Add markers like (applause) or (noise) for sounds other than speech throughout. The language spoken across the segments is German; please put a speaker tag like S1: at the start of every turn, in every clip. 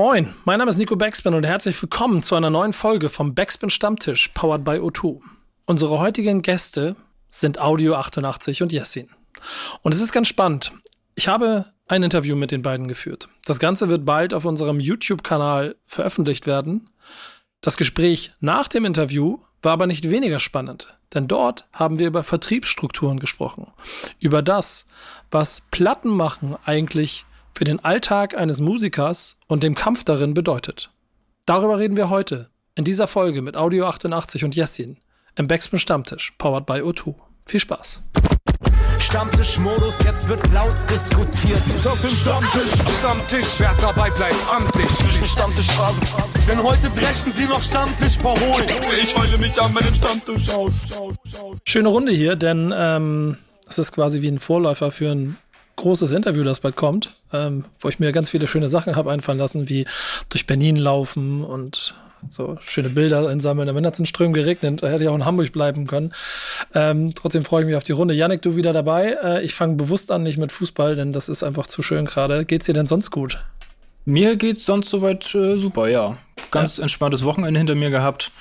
S1: Moin, mein Name ist Nico Backspin und herzlich willkommen zu einer neuen Folge vom Backspin Stammtisch, powered by O2. Unsere heutigen Gäste sind Audio 88 und Jessin. Und es ist ganz spannend. Ich habe ein Interview mit den beiden geführt. Das Ganze wird bald auf unserem YouTube-Kanal veröffentlicht werden. Das Gespräch nach dem Interview war aber nicht weniger spannend, denn dort haben wir über Vertriebsstrukturen gesprochen. Über das, was Plattenmachen eigentlich für den Alltag eines Musikers und dem Kampf darin bedeutet. Darüber reden wir heute in dieser Folge mit Audio 88 und Jessin im Backspin Stammtisch, powered by O2. Viel Spaß.
S2: Stammtischmodus, jetzt wird laut diskutiert.
S3: Auf dem Stammtisch, Stammtisch, wer dabei bleibt, amtlich. Stammtisch Phase. Denn heute dreschen sie noch Stammtisch verholen. Ich heule mich an meinem Stammtisch aus.
S1: Schöne Runde hier, denn ähm, es ist quasi wie ein Vorläufer für ein großes Interview, das bald kommt, ähm, wo ich mir ganz viele schöne Sachen habe einfallen lassen, wie durch Berlin laufen und so schöne Bilder einsammeln. Am Ende hat es in Strömen geregnet, da hätte ich auch in Hamburg bleiben können. Ähm, trotzdem freue ich mich auf die Runde. Janik, du wieder dabei. Äh, ich fange bewusst an, nicht mit Fußball, denn das ist einfach zu schön gerade. Geht's dir denn sonst gut?
S4: Mir geht's sonst soweit äh, super, ja. Ganz ja. entspanntes Wochenende hinter mir gehabt.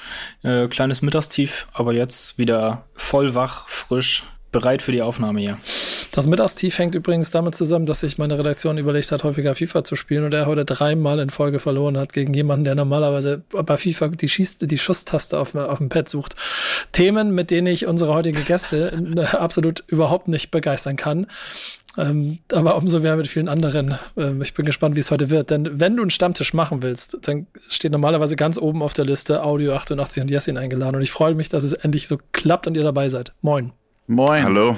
S4: Äh, kleines Mittagstief, aber jetzt wieder voll wach, frisch, bereit für die Aufnahme hier.
S1: Das Mittagstief hängt übrigens damit zusammen, dass sich meine Redaktion überlegt hat, häufiger FIFA zu spielen und er heute dreimal in Folge verloren hat gegen jemanden, der normalerweise bei FIFA die, Schieß die Schusstaste auf, auf dem Pad sucht. Themen, mit denen ich unsere heutige Gäste (laughs) absolut überhaupt nicht begeistern kann. Ähm, aber umso mehr mit vielen anderen. Ähm, ich bin gespannt, wie es heute wird. Denn wenn du einen Stammtisch machen willst, dann steht normalerweise ganz oben auf der Liste Audio 88 und Jessin eingeladen. Und ich freue mich, dass es endlich so klappt und ihr dabei seid. Moin.
S5: Moin.
S6: Hallo.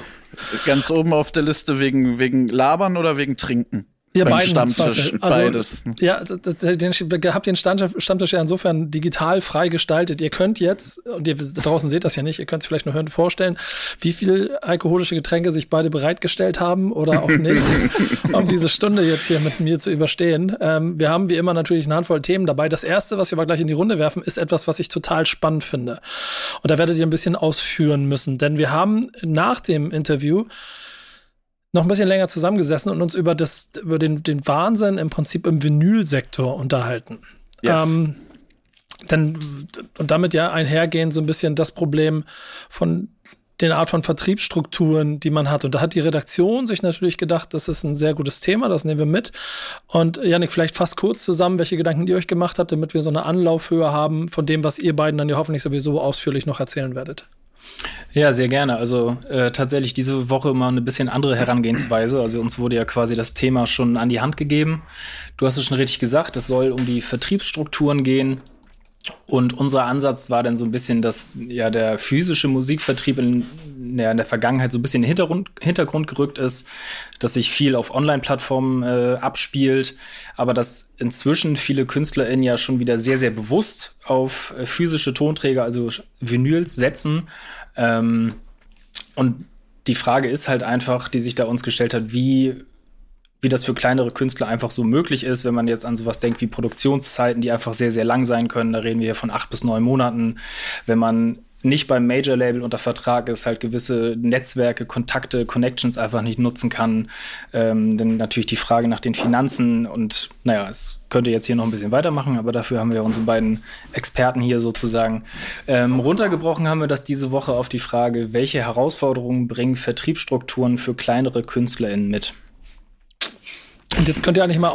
S5: Ganz oben auf der Liste wegen, wegen Labern oder wegen Trinken?
S1: Ja, beiden
S5: Stammtisch,
S1: also,
S5: beides.
S1: Ja, den, habt den Stammtisch, Stammtisch ja insofern digital frei gestaltet. Ihr könnt jetzt, und ihr draußen seht das ja nicht, ihr könnt es vielleicht nur hören, vorstellen, wie viel alkoholische Getränke sich beide bereitgestellt haben oder auch (laughs) nicht, um diese Stunde jetzt hier mit mir zu überstehen. Ähm, wir haben wie immer natürlich eine Handvoll Themen dabei. Das erste, was wir aber gleich in die Runde werfen, ist etwas, was ich total spannend finde. Und da werdet ihr ein bisschen ausführen müssen, denn wir haben nach dem Interview noch ein bisschen länger zusammengesessen und uns über, das, über den, den Wahnsinn im Prinzip im Vinylsektor unterhalten. Yes. Ähm, denn, und damit ja einhergehen so ein bisschen das Problem von den Art von Vertriebsstrukturen, die man hat. Und da hat die Redaktion sich natürlich gedacht, das ist ein sehr gutes Thema, das nehmen wir mit. Und Janik, vielleicht fast kurz zusammen, welche Gedanken ihr euch gemacht habt, damit wir so eine Anlaufhöhe haben von dem, was ihr beiden dann ja hoffentlich sowieso ausführlich noch erzählen werdet.
S4: Ja, sehr gerne. Also äh, tatsächlich diese Woche mal eine bisschen andere Herangehensweise. Also uns wurde ja quasi das Thema schon an die Hand gegeben. Du hast es schon richtig gesagt, es soll um die Vertriebsstrukturen gehen. Und unser Ansatz war dann so ein bisschen, dass ja der physische Musikvertrieb in, ja, in der Vergangenheit so ein bisschen in den Hintergrund, Hintergrund gerückt ist, dass sich viel auf Online-Plattformen äh, abspielt, aber dass inzwischen viele KünstlerInnen ja schon wieder sehr, sehr bewusst auf äh, physische Tonträger, also Vinyls, setzen. Ähm, und die Frage ist halt einfach, die sich da uns gestellt hat, wie wie das für kleinere Künstler einfach so möglich ist, wenn man jetzt an sowas denkt wie Produktionszeiten, die einfach sehr, sehr lang sein können. Da reden wir von acht bis neun Monaten. Wenn man nicht beim Major-Label unter Vertrag ist, halt gewisse Netzwerke, Kontakte, Connections einfach nicht nutzen kann. Ähm, dann natürlich die Frage nach den Finanzen und naja, es könnte jetzt hier noch ein bisschen weitermachen, aber dafür haben wir unsere beiden Experten hier sozusagen. Ähm, runtergebrochen haben wir das diese Woche auf die Frage, welche Herausforderungen bringen Vertriebsstrukturen für kleinere KünstlerInnen mit?
S1: Und jetzt könnt ihr eigentlich mal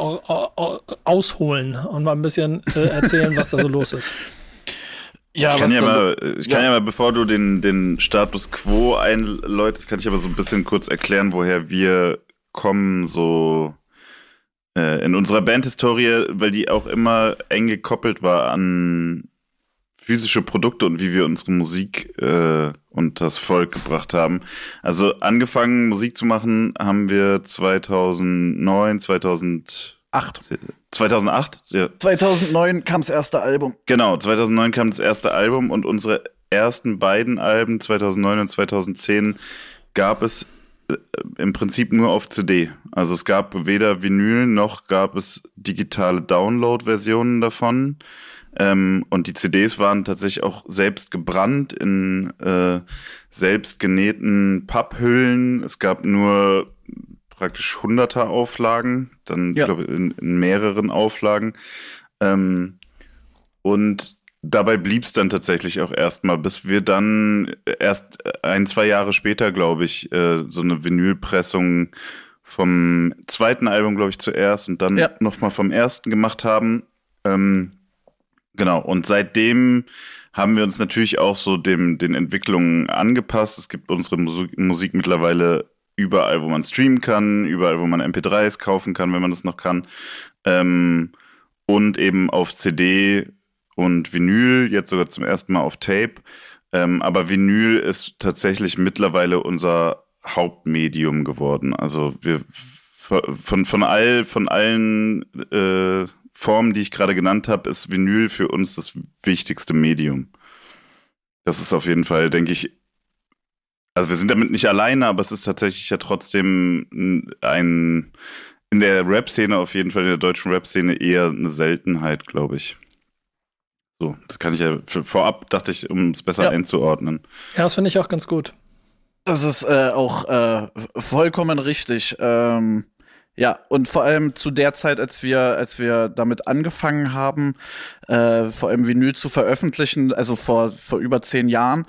S1: ausholen und mal ein bisschen äh, erzählen, was da so los ist.
S6: Ja, ich kann ja mal, ich kann ja. ja. mal, bevor du den, den Status quo einläutest, kann ich aber so ein bisschen kurz erklären, woher wir kommen, so äh, in unserer Bandhistorie, weil die auch immer eng gekoppelt war an physische Produkte und wie wir unsere Musik äh, und das Volk gebracht haben. Also angefangen Musik zu machen haben wir 2009, 2008. 2008?
S5: Ja. 2009 kam das erste Album.
S6: Genau, 2009 kam das erste Album und unsere ersten beiden Alben, 2009 und 2010, gab es äh, im Prinzip nur auf CD. Also es gab weder Vinyl noch gab es digitale Download-Versionen davon. Ähm, und die CDs waren tatsächlich auch selbst gebrannt in äh, selbst genähten Papphüllen. Es gab nur praktisch hunderter Auflagen, dann ja. glaube in, in mehreren Auflagen. Ähm, und dabei blieb es dann tatsächlich auch erstmal, bis wir dann erst ein, zwei Jahre später, glaube ich, äh, so eine Vinylpressung vom zweiten Album, glaube ich, zuerst und dann ja. nochmal vom ersten gemacht haben. Ähm, genau, und seitdem haben wir uns natürlich auch so dem, den Entwicklungen angepasst. Es gibt unsere Musik, Musik mittlerweile überall, wo man streamen kann, überall, wo man MP3s kaufen kann, wenn man das noch kann. Ähm, und eben auf CD und Vinyl, jetzt sogar zum ersten Mal auf Tape. Ähm, aber Vinyl ist tatsächlich mittlerweile unser Hauptmedium geworden. Also wir von, von all, von allen äh, Formen, die ich gerade genannt habe, ist Vinyl für uns das wichtigste Medium. Das ist auf jeden Fall, denke ich, also wir sind damit nicht alleine, aber es ist tatsächlich ja trotzdem ein, in der Rap-Szene auf jeden Fall, in der deutschen Rap-Szene eher eine Seltenheit, glaube ich. So, das kann ich ja für, vorab, dachte ich, um es besser ja. einzuordnen.
S1: Ja, das finde ich auch ganz gut.
S5: Das ist äh, auch äh, vollkommen richtig. Ähm, ja, und vor allem zu der Zeit, als wir, als wir damit angefangen haben, äh, vor allem Vinyl zu veröffentlichen, also vor, vor über zehn Jahren,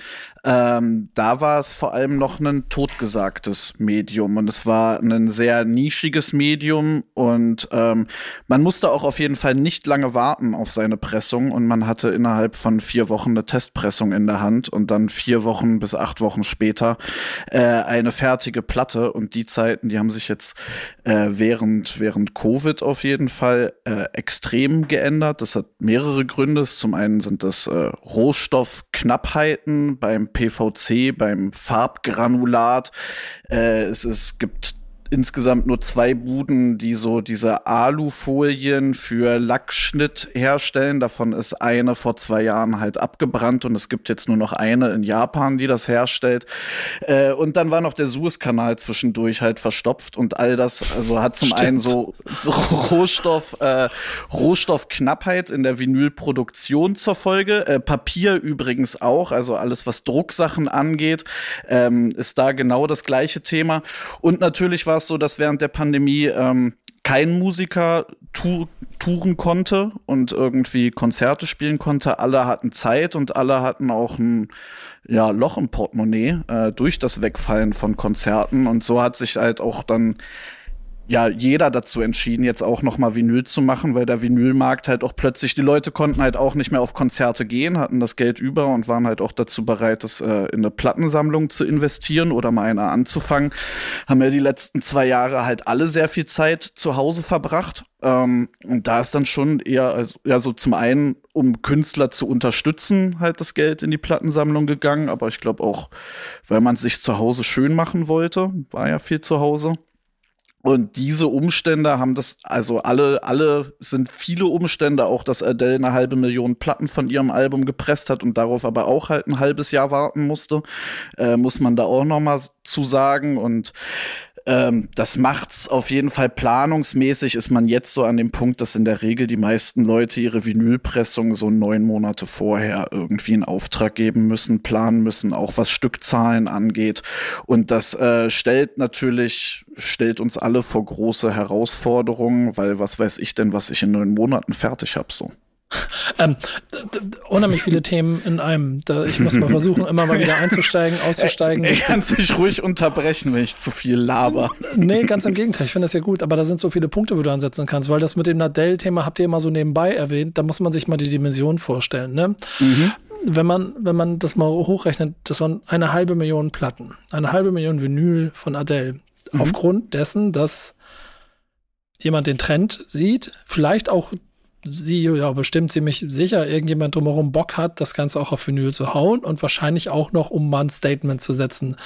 S5: ähm, da war es vor allem noch ein totgesagtes Medium und es war ein sehr nischiges Medium und ähm, man musste auch auf jeden Fall nicht lange warten auf seine Pressung und man hatte innerhalb von vier Wochen eine Testpressung in der Hand und dann vier Wochen bis acht Wochen später äh, eine fertige Platte und die Zeiten, die haben sich jetzt äh, während, während Covid auf jeden Fall äh, extrem geändert. Das hat mehrere Gründe. Zum einen sind das äh, Rohstoffknappheiten beim PVC, beim Farbgranulat. Äh, es, es gibt insgesamt nur zwei Buden, die so diese Alufolien für Lackschnitt herstellen. Davon ist eine vor zwei Jahren halt abgebrannt und es gibt jetzt nur noch eine in Japan, die das herstellt. Äh, und dann war noch der Suezkanal zwischendurch halt verstopft und all das, also hat zum Stimmt. einen so, so Rohstoff, äh, Rohstoffknappheit in der Vinylproduktion zur Folge. Äh, Papier übrigens auch, also alles, was Drucksachen angeht, ähm, ist da genau das gleiche Thema. Und natürlich war war es so, dass während der Pandemie ähm, kein Musiker tu touren konnte und irgendwie Konzerte spielen konnte. Alle hatten Zeit und alle hatten auch ein ja, Loch im Portemonnaie äh, durch das Wegfallen von Konzerten. Und so hat sich halt auch dann ja jeder dazu entschieden, jetzt auch noch mal Vinyl zu machen, weil der Vinylmarkt halt auch plötzlich, die Leute konnten halt auch nicht mehr auf Konzerte gehen, hatten das Geld über und waren halt auch dazu bereit, das äh, in eine Plattensammlung zu investieren oder mal eine anzufangen. Haben ja die letzten zwei Jahre halt alle sehr viel Zeit zu Hause verbracht. Ähm, und da ist dann schon eher, also, ja, so zum einen, um Künstler zu unterstützen, halt das Geld in die Plattensammlung gegangen, aber ich glaube auch, weil man sich zu Hause schön machen wollte, war ja viel zu Hause. Und diese Umstände haben das, also alle, alle sind viele Umstände, auch dass Adele eine halbe Million Platten von ihrem Album gepresst hat und darauf aber auch halt ein halbes Jahr warten musste, äh, muss man da auch noch mal zu sagen. Und ähm, das macht's auf jeden Fall planungsmäßig, ist man jetzt so an dem Punkt, dass in der Regel die meisten Leute ihre Vinylpressung so neun Monate vorher irgendwie in Auftrag geben müssen, planen müssen, auch was Stückzahlen angeht. Und das äh, stellt natürlich, stellt uns alle vor große Herausforderungen, weil was weiß ich denn, was ich in neun Monaten fertig habe so. (laughs)
S1: ähm, unheimlich viele Themen in einem. Da, ich muss mal versuchen, immer mal wieder einzusteigen, (laughs) auszusteigen.
S5: Ey, kannst mich ruhig unterbrechen, wenn ich zu viel laber.
S1: Nee, ganz im Gegenteil. Ich finde das ja gut. Aber da sind so viele Punkte, wo du ansetzen kannst, weil das mit dem Nadell-Thema habt ihr immer so nebenbei erwähnt. Da muss man sich mal die Dimension vorstellen. Ne? Mhm. Wenn man, wenn man das mal hochrechnet, das waren eine halbe Million Platten, eine halbe Million Vinyl von Adele. Mhm. Aufgrund dessen, dass jemand den Trend sieht, vielleicht auch sie ja bestimmt ziemlich sicher irgendjemand drumherum Bock hat, das Ganze auch auf Vinyl zu hauen und wahrscheinlich auch noch, um mal ein Statement zu setzen.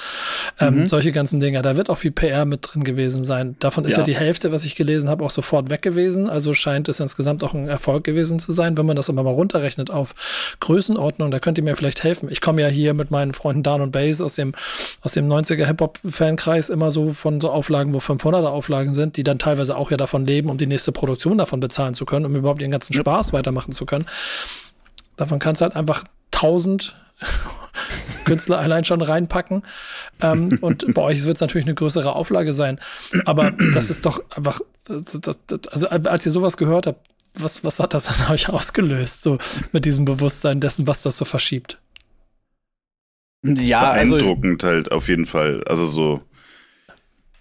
S1: Ähm, mhm. Solche ganzen Dinge. Da wird auch viel PR mit drin gewesen sein. Davon ist ja, ja die Hälfte, was ich gelesen habe, auch sofort weg gewesen. Also scheint es insgesamt auch ein Erfolg gewesen zu sein. Wenn man das aber mal runterrechnet auf Größenordnung, da könnt ihr mir vielleicht helfen. Ich komme ja hier mit meinen Freunden Dan und Bass aus dem, aus dem 90er Hip-Hop-Fankreis immer so von so Auflagen, wo 500er Auflagen sind, die dann teilweise auch ja davon leben, um die nächste Produktion davon bezahlen zu können, um überhaupt ihren den ganzen Spaß weitermachen zu können. Davon kannst du halt einfach 1000 (laughs) Künstler allein schon reinpacken. Ähm, und bei euch wird es natürlich eine größere Auflage sein. Aber das ist doch einfach, das, das, also als ihr sowas gehört habt, was, was hat das an (laughs) euch ausgelöst, so mit diesem Bewusstsein dessen, was das so verschiebt?
S6: Ja, also beeindruckend also, halt auf jeden Fall. Also so.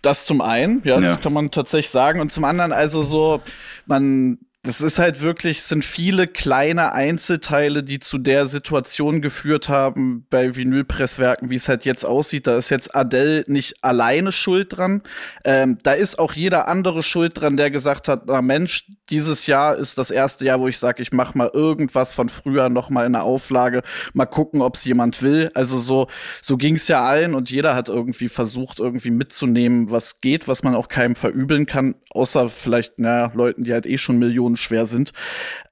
S5: Das zum einen, ja, ja, das kann man tatsächlich sagen. Und zum anderen, also so, man das ist halt wirklich, sind viele kleine Einzelteile, die zu der Situation geführt haben bei Vinylpresswerken, wie es halt jetzt aussieht. Da ist jetzt Adele nicht alleine schuld dran. Ähm, da ist auch jeder andere schuld dran, der gesagt hat, na Mensch, dieses Jahr ist das erste Jahr, wo ich sage, ich mache mal irgendwas von früher noch mal in der Auflage, mal gucken, ob es jemand will. Also so, so ging es ja allen und jeder hat irgendwie versucht, irgendwie mitzunehmen, was geht, was man auch keinem verübeln kann, außer vielleicht, naja, Leuten, die halt eh schon Millionen schwer sind.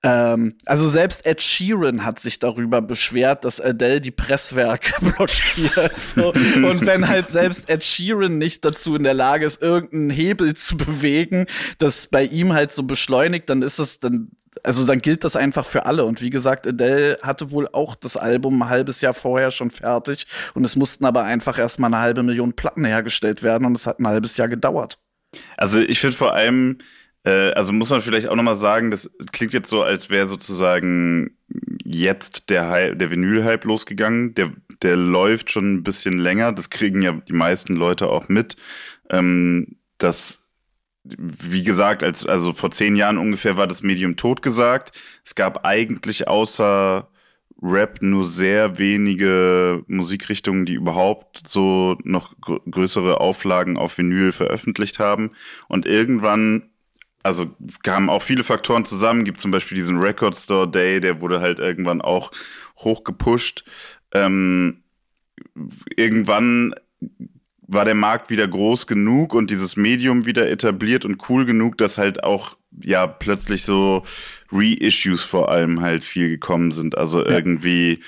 S5: Ähm, also selbst Ed Sheeran hat sich darüber beschwert, dass Adele die Presswerke (laughs) blockiert. So. Und wenn halt selbst Ed Sheeran nicht dazu in der Lage ist, irgendeinen Hebel zu bewegen, das bei ihm halt so beschleunigt, dann ist es dann also dann gilt das einfach für alle. Und wie gesagt, Adele hatte wohl auch das Album ein halbes Jahr vorher schon fertig. Und es mussten aber einfach erstmal eine halbe Million Platten hergestellt werden. Und es hat ein halbes Jahr gedauert.
S6: Also ich finde vor allem, äh, also muss man vielleicht auch nochmal sagen, das klingt jetzt so, als wäre sozusagen jetzt der, der Vinyl-Hype losgegangen. Der, der läuft schon ein bisschen länger. Das kriegen ja die meisten Leute auch mit. Ähm, das wie gesagt, als, also vor zehn Jahren ungefähr war das Medium tot gesagt. Es gab eigentlich außer Rap nur sehr wenige Musikrichtungen, die überhaupt so noch größere Auflagen auf Vinyl veröffentlicht haben. Und irgendwann also kamen auch viele Faktoren zusammen. Gibt zum Beispiel diesen Record Store Day, der wurde halt irgendwann auch hochgepusht. Ähm, irgendwann war der Markt wieder groß genug und dieses Medium wieder etabliert und cool genug, dass halt auch ja plötzlich so Reissues vor allem halt viel gekommen sind. Also ja. irgendwie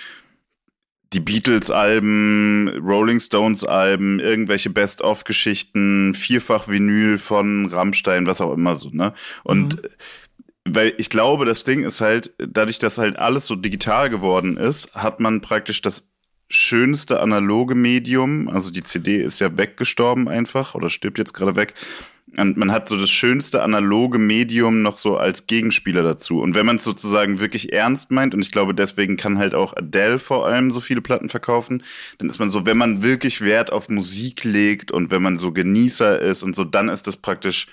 S6: die Beatles-Alben, Rolling Stones-Alben, irgendwelche Best-of-Geschichten, vierfach Vinyl von Rammstein, was auch immer so, ne? Und mhm. weil ich glaube, das Ding ist halt, dadurch, dass halt alles so digital geworden ist, hat man praktisch das schönste analoge Medium, also die CD ist ja weggestorben einfach oder stirbt jetzt gerade weg, und man hat so das schönste analoge Medium noch so als Gegenspieler dazu. Und wenn man es sozusagen wirklich ernst meint, und ich glaube, deswegen kann halt auch Adele vor allem so viele Platten verkaufen, dann ist man so, wenn man wirklich Wert auf Musik legt und wenn man so Genießer ist und so, dann ist das praktisch,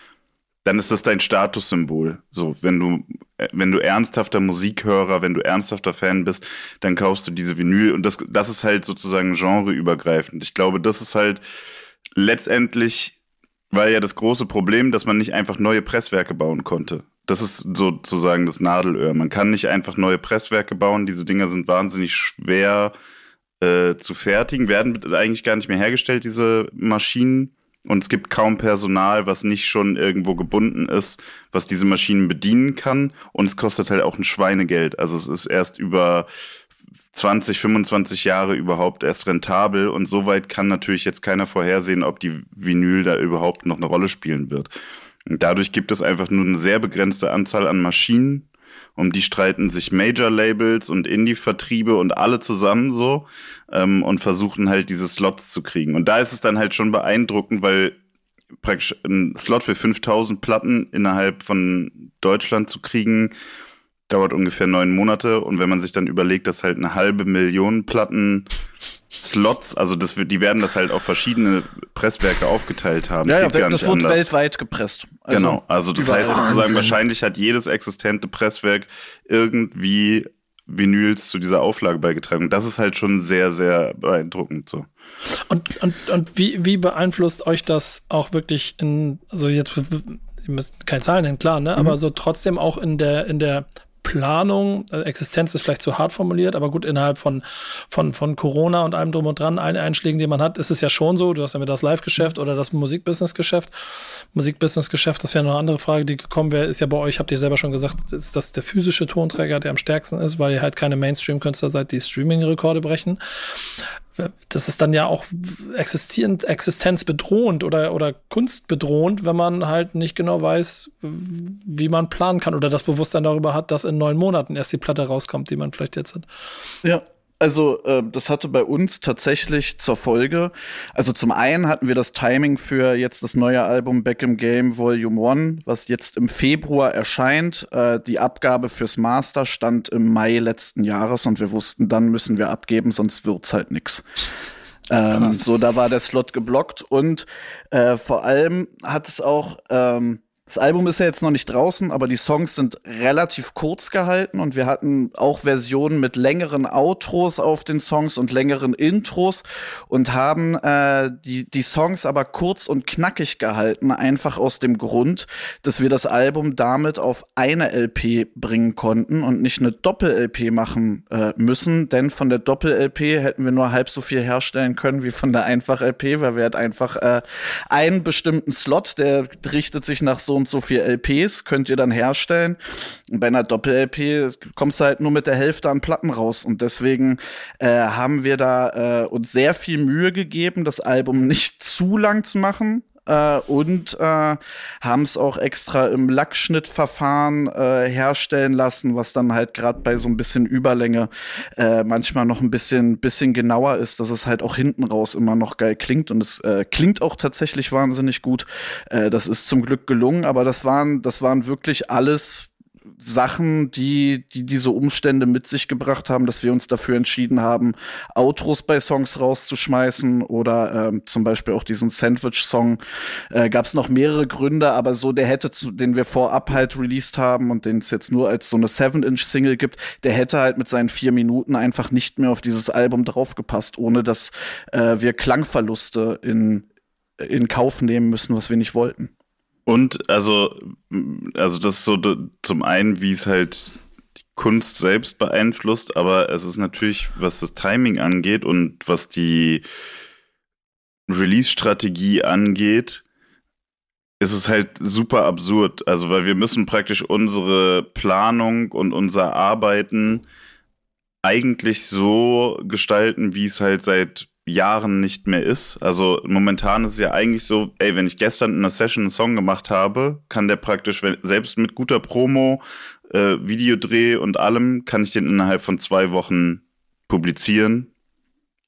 S6: dann ist das dein Statussymbol. So, wenn du, wenn du ernsthafter Musikhörer, wenn du ernsthafter Fan bist, dann kaufst du diese Vinyl. Und das, das ist halt sozusagen genreübergreifend. Ich glaube, das ist halt letztendlich war ja das große Problem, dass man nicht einfach neue Presswerke bauen konnte. Das ist sozusagen das Nadelöhr. Man kann nicht einfach neue Presswerke bauen. Diese Dinger sind wahnsinnig schwer äh, zu fertigen, werden eigentlich gar nicht mehr hergestellt, diese Maschinen. Und es gibt kaum Personal, was nicht schon irgendwo gebunden ist, was diese Maschinen bedienen kann. Und es kostet halt auch ein Schweinegeld. Also es ist erst über 20, 25 Jahre überhaupt erst rentabel und soweit kann natürlich jetzt keiner vorhersehen, ob die Vinyl da überhaupt noch eine Rolle spielen wird. Und dadurch gibt es einfach nur eine sehr begrenzte Anzahl an Maschinen, um die streiten sich Major-Labels und Indie-Vertriebe und alle zusammen so ähm, und versuchen halt diese Slots zu kriegen. Und da ist es dann halt schon beeindruckend, weil praktisch ein Slot für 5000 Platten innerhalb von Deutschland zu kriegen, dauert ungefähr neun Monate. Und wenn man sich dann überlegt, dass halt eine halbe Million Platten Slots, also das, die werden das halt auf verschiedene Presswerke aufgeteilt haben.
S5: Ja, das, ja, das wird weltweit gepresst.
S6: Also genau, also das heißt sozusagen, wahrscheinlich hat jedes existente Presswerk irgendwie Vinyls zu dieser Auflage beigetragen. Das ist halt schon sehr, sehr beeindruckend so.
S1: Und, und, und wie, wie beeinflusst euch das auch wirklich in, also jetzt, ihr müsst keine Zahlen nennen, klar, ne? Mhm. Aber so trotzdem auch in der, in der Planung, also Existenz ist vielleicht zu hart formuliert, aber gut, innerhalb von, von, von Corona und allem drum und dran, allen Einschlägen, die man hat, ist es ja schon so. Du hast ja mit das Live-Geschäft oder das Musikbusiness-Geschäft. Musikbusiness-Geschäft, das wäre noch eine andere Frage, die gekommen wäre, ist ja bei euch, habt ihr selber schon gesagt, ist das der physische Tonträger, der am stärksten ist, weil ihr halt keine Mainstream-Künstler seid, die Streaming-Rekorde brechen das ist dann ja auch existierend, existenzbedrohend oder, oder kunstbedrohend, wenn man halt nicht genau weiß, wie man planen kann oder das Bewusstsein darüber hat, dass in neun Monaten erst die Platte rauskommt, die man vielleicht jetzt hat.
S5: Ja, Also äh, das hatte bei uns tatsächlich zur Folge. Also zum einen hatten wir das Timing für jetzt das neue Album Back im Game Volume 1, was jetzt im Februar erscheint. Äh, die Abgabe fürs Master stand im Mai letzten Jahres und wir wussten, dann müssen wir abgeben, sonst wird's halt nix. Ähm, so, da war der Slot geblockt und äh, vor allem hat es auch ähm, das Album ist ja jetzt noch nicht draußen, aber die Songs sind relativ kurz gehalten und wir hatten auch Versionen mit längeren Outros auf den Songs und längeren Intros und haben äh, die, die Songs aber kurz und knackig gehalten, einfach aus dem Grund, dass wir das Album damit auf eine LP bringen konnten und nicht eine Doppel-LP machen äh, müssen, denn von der Doppel-LP hätten wir nur halb so viel herstellen können wie von der Einfach-LP, weil wir halt einfach äh, einen bestimmten Slot, der richtet sich nach so und so viel LPs könnt ihr dann herstellen. Und bei einer Doppel-LP kommst du halt nur mit der Hälfte an Platten raus. Und deswegen äh, haben wir da äh, uns sehr viel Mühe gegeben, das Album nicht zu lang zu machen äh, und äh, haben es auch extra im Lackschnittverfahren äh, herstellen lassen, was dann halt gerade bei so ein bisschen Überlänge äh, manchmal noch ein bisschen, bisschen genauer ist, dass es halt auch hinten raus immer noch geil klingt und es äh, klingt auch tatsächlich wahnsinnig gut. Äh, das ist zum Glück gelungen, aber das waren, das waren wirklich alles Sachen, die, die diese Umstände mit sich gebracht haben, dass wir uns dafür entschieden haben, Outros bei Songs rauszuschmeißen oder ähm, zum Beispiel auch diesen Sandwich-Song. Äh, Gab es noch mehrere Gründe, aber so der hätte, zu, den wir vorab halt released haben und den es jetzt nur als so eine 7-Inch-Single gibt, der hätte halt mit seinen vier Minuten einfach nicht mehr auf dieses Album draufgepasst, ohne dass äh, wir Klangverluste in, in Kauf nehmen müssen, was wir nicht wollten.
S6: Und also, also das ist so zum einen, wie es halt die Kunst selbst beeinflusst, aber es ist natürlich, was das Timing angeht und was die Release-Strategie angeht, ist es halt super absurd. Also, weil wir müssen praktisch unsere Planung und unser Arbeiten eigentlich so gestalten, wie es halt seit Jahren nicht mehr ist. Also momentan ist es ja eigentlich so, ey, wenn ich gestern in einer Session einen Song gemacht habe, kann der praktisch, wenn, selbst mit guter Promo, äh, Videodreh und allem, kann ich den innerhalb von zwei Wochen publizieren.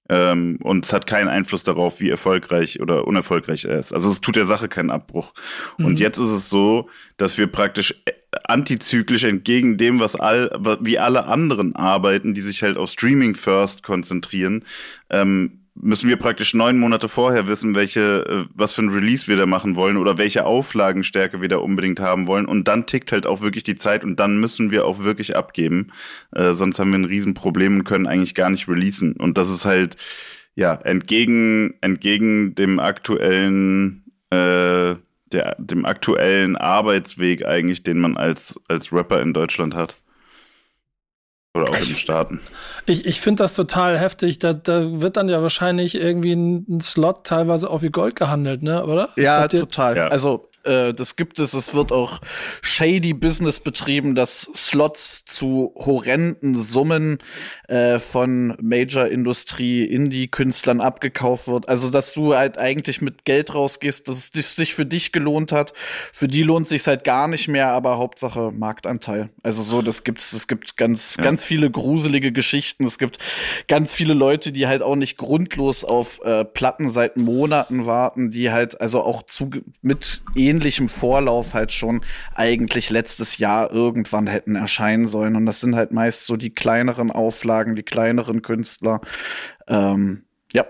S6: Ähm, und es hat keinen Einfluss darauf, wie erfolgreich oder unerfolgreich er ist. Also es tut der Sache keinen Abbruch. Mhm. Und jetzt ist es so, dass wir praktisch äh, antizyklisch entgegen dem, was all, wie alle anderen arbeiten, die sich halt auf Streaming First konzentrieren, ähm, müssen wir praktisch neun Monate vorher wissen, welche, äh, was für ein Release wir da machen wollen oder welche Auflagenstärke wir da unbedingt haben wollen. Und dann tickt halt auch wirklich die Zeit und dann müssen wir auch wirklich abgeben. Äh, sonst haben wir ein Riesenproblem und können eigentlich gar nicht releasen. Und das ist halt, ja, entgegen, entgegen dem aktuellen, äh, der, dem aktuellen Arbeitsweg eigentlich, den man als, als Rapper in Deutschland hat. Oder auch ich, in den Staaten.
S1: Ich, ich finde das total heftig. Da, da wird dann ja wahrscheinlich irgendwie ein, ein Slot teilweise auch wie Gold gehandelt, ne? Oder?
S5: Ja, total. Ja. Also äh, das gibt es. Es wird auch shady Business betrieben, dass Slots zu horrenden Summen äh, von Major-Industrie, Indie-Künstlern abgekauft wird. Also, dass du halt eigentlich mit Geld rausgehst, dass es sich für dich gelohnt hat. Für die lohnt sich halt gar nicht mehr, aber Hauptsache Marktanteil. Also so, das gibt's. Es gibt ganz, ja. ganz viele gruselige Geschichten. Es gibt ganz viele Leute, die halt auch nicht grundlos auf äh, Platten seit Monaten warten, die halt also auch zu mit ähnlichem Vorlauf halt schon eigentlich letztes Jahr irgendwann hätten erscheinen sollen. Und das sind halt meist so die kleineren Auflagen, die kleineren Künstler. Ähm, ja.